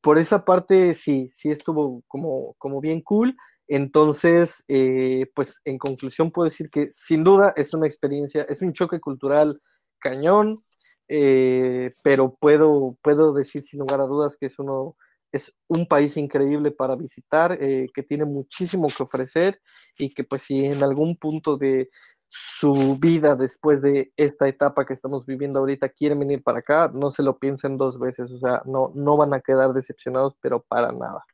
por esa parte, sí, sí estuvo como, como bien cool. Entonces, eh, pues en conclusión puedo decir que sin duda es una experiencia, es un choque cultural cañón, eh, pero puedo, puedo decir sin lugar a dudas que es, uno, es un país increíble para visitar, eh, que tiene muchísimo que ofrecer y que pues si en algún punto de su vida después de esta etapa que estamos viviendo ahorita quieren venir para acá, no se lo piensen dos veces, o sea, no, no van a quedar decepcionados, pero para nada.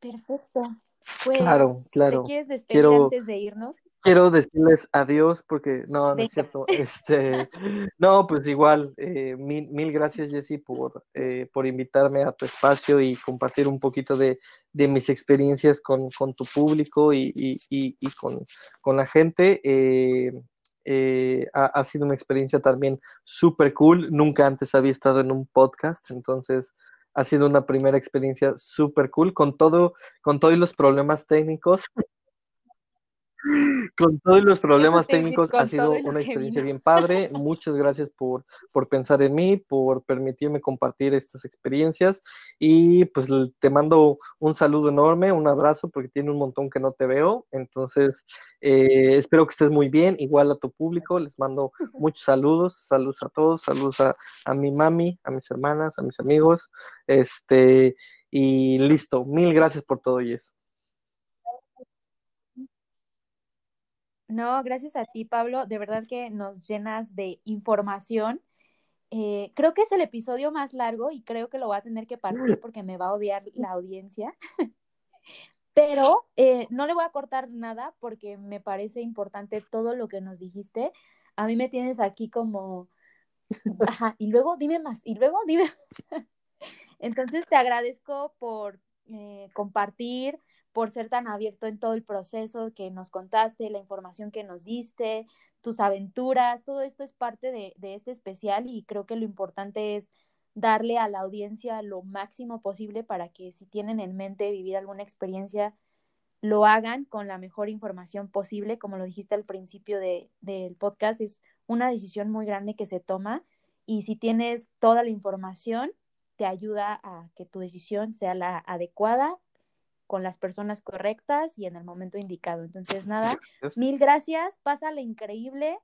Perfecto. Pues, claro, claro. ¿Te quieres despedir quiero, antes de irnos? Quiero decirles adiós porque no, no es cierto. Este, no, pues igual, eh, mil, mil, gracias Jessy por, eh, por invitarme a tu espacio y compartir un poquito de, de mis experiencias con, con, tu público y, y, y, y con, con, la gente. Eh, eh, ha, ha, sido una experiencia también súper cool. Nunca antes había estado en un podcast, entonces ha sido una primera experiencia súper cool con todo, con todos los problemas técnicos. Con todos los problemas técnicos, ha sido una experiencia bien padre. Muchas gracias por, por pensar en mí, por permitirme compartir estas experiencias y pues te mando un saludo enorme, un abrazo porque tiene un montón que no te veo. Entonces, eh, espero que estés muy bien, igual a tu público, les mando muchos saludos, saludos a todos, saludos a, a mi mami, a mis hermanas, a mis amigos, este, y listo, mil gracias por todo y eso. No, gracias a ti, Pablo. De verdad que nos llenas de información. Eh, creo que es el episodio más largo y creo que lo voy a tener que partir porque me va a odiar la audiencia. Pero eh, no le voy a cortar nada porque me parece importante todo lo que nos dijiste. A mí me tienes aquí como, ajá, y luego dime más, y luego dime. Entonces te agradezco por eh, compartir, por ser tan abierto en todo el proceso que nos contaste, la información que nos diste, tus aventuras, todo esto es parte de, este especial y creo que lo importante es darle a la audiencia lo máximo posible para que si tienen en mente vivir alguna experiencia, lo hagan con la mejor información posible. Como lo dijiste al principio del podcast, es una decisión muy grande que se toma y si tienes toda la información, te ayuda a que tu decisión sea la adecuada con las personas correctas y en el momento indicado. Entonces, nada, mil gracias, pásale increíble.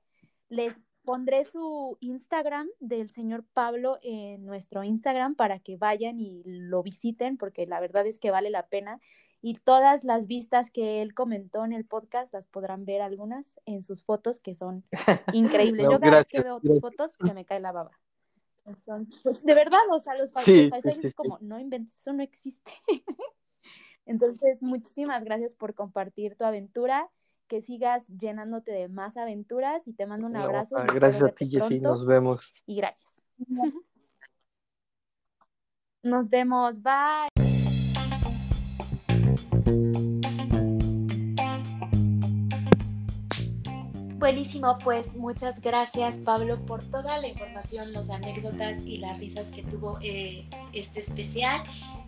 Les pondré su Instagram del señor Pablo en nuestro Instagram para que vayan y lo visiten, porque la verdad es que vale la pena. Y todas las vistas que él comentó en el podcast las podrán ver algunas en sus fotos que son increíbles. Yo cada vez que veo tus fotos se me cae la baba. Entonces, pues de verdad, o sea, los sí, como, no inventes, eso no existe. Entonces, muchísimas gracias por compartir tu aventura, que sigas llenándote de más aventuras y te mando un abrazo. gracias a ti, Jessy, nos vemos. Y gracias. Nos vemos, bye. Buenísimo, pues muchas gracias Pablo por toda la información, las anécdotas y las risas que tuvo eh, este especial,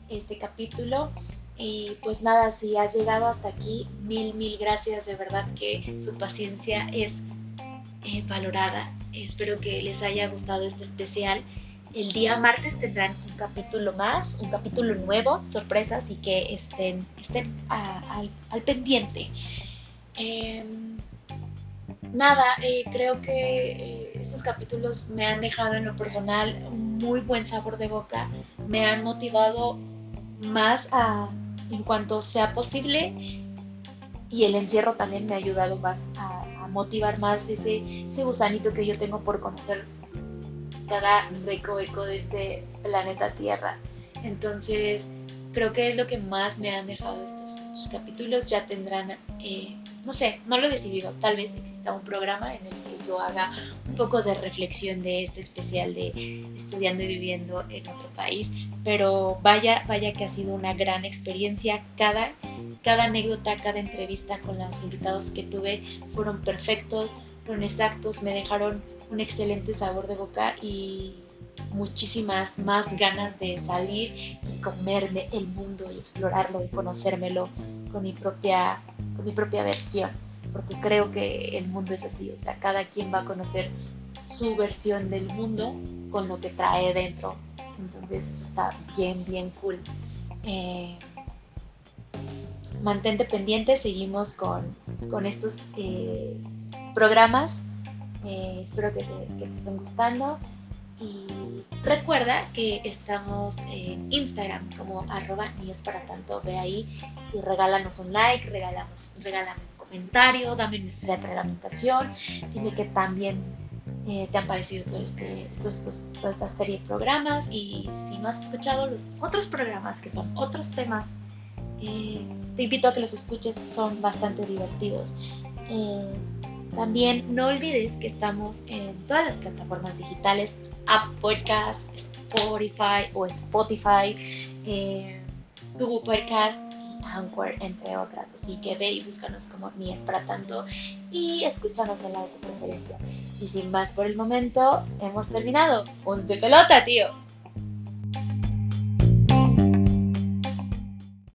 este capítulo. Y pues nada, si has llegado hasta aquí, mil, mil gracias. De verdad que su paciencia es eh, valorada. Espero que les haya gustado este especial. El día martes tendrán un capítulo más, un capítulo nuevo, sorpresas y que estén, estén al, pendiente. Em, nada, eh, creo que eh, esos capítulos me han dejado en lo personal un muy buen sabor de boca, me han motivado más a en cuanto sea posible y el encierro también me ha ayudado más a, motivar más ese, ese, gusanito que yo tengo por conocer cada recoveco de este planeta Tierra. Entonces, creo que es lo que más me han dejado estos, estos capítulos. Ya tendrán eh, no sé, no lo he decidido. Tal vez exista un programa en el que yo haga poco de reflexión de este especial de estudiando y viviendo en otro país. Pero vaya, vaya que ha sido una gran experiencia. Cada, cada anécdota, cada entrevista con los invitados que tuve fueron perfectos, fueron exactos, me dejaron un excelente sabor de boca y muchísimas más ganas de salir y comerme el mundo y explorarlo y conocérmelo con mi propia, con mi propia versión, porque creo que el mundo es así, o sea, cada quien va a conocer su versión del mundo con lo que trae dentro, entonces eso está bien, bien cool. Eh, mantente pendiente, seguimos con, estos eh, programas, eh, espero que te, que te estén gustando. Y recuerda que estamos en Instagram como arroba ni es para tanto. Ve ahí y regálanos un like, regálame un comentario, dame una retroalimentación, dime que también eh, te han parecido todo este, estos, de programas y si no has escuchado los otros programas que son otros temas, eh, te invito a que los escuches, son bastante divertidos. Eh, también no olvides que estamos en todas las plataformas digitales, Apple Podcast, Spotify o Spotify, eh, Google Podcast Anchor, entre otras. Así que ve y búscanos como Ni es para tanto y escúchanos en la de tu preferencia. Y sin más por el momento, hemos terminado. ¡Punto pelota, tío!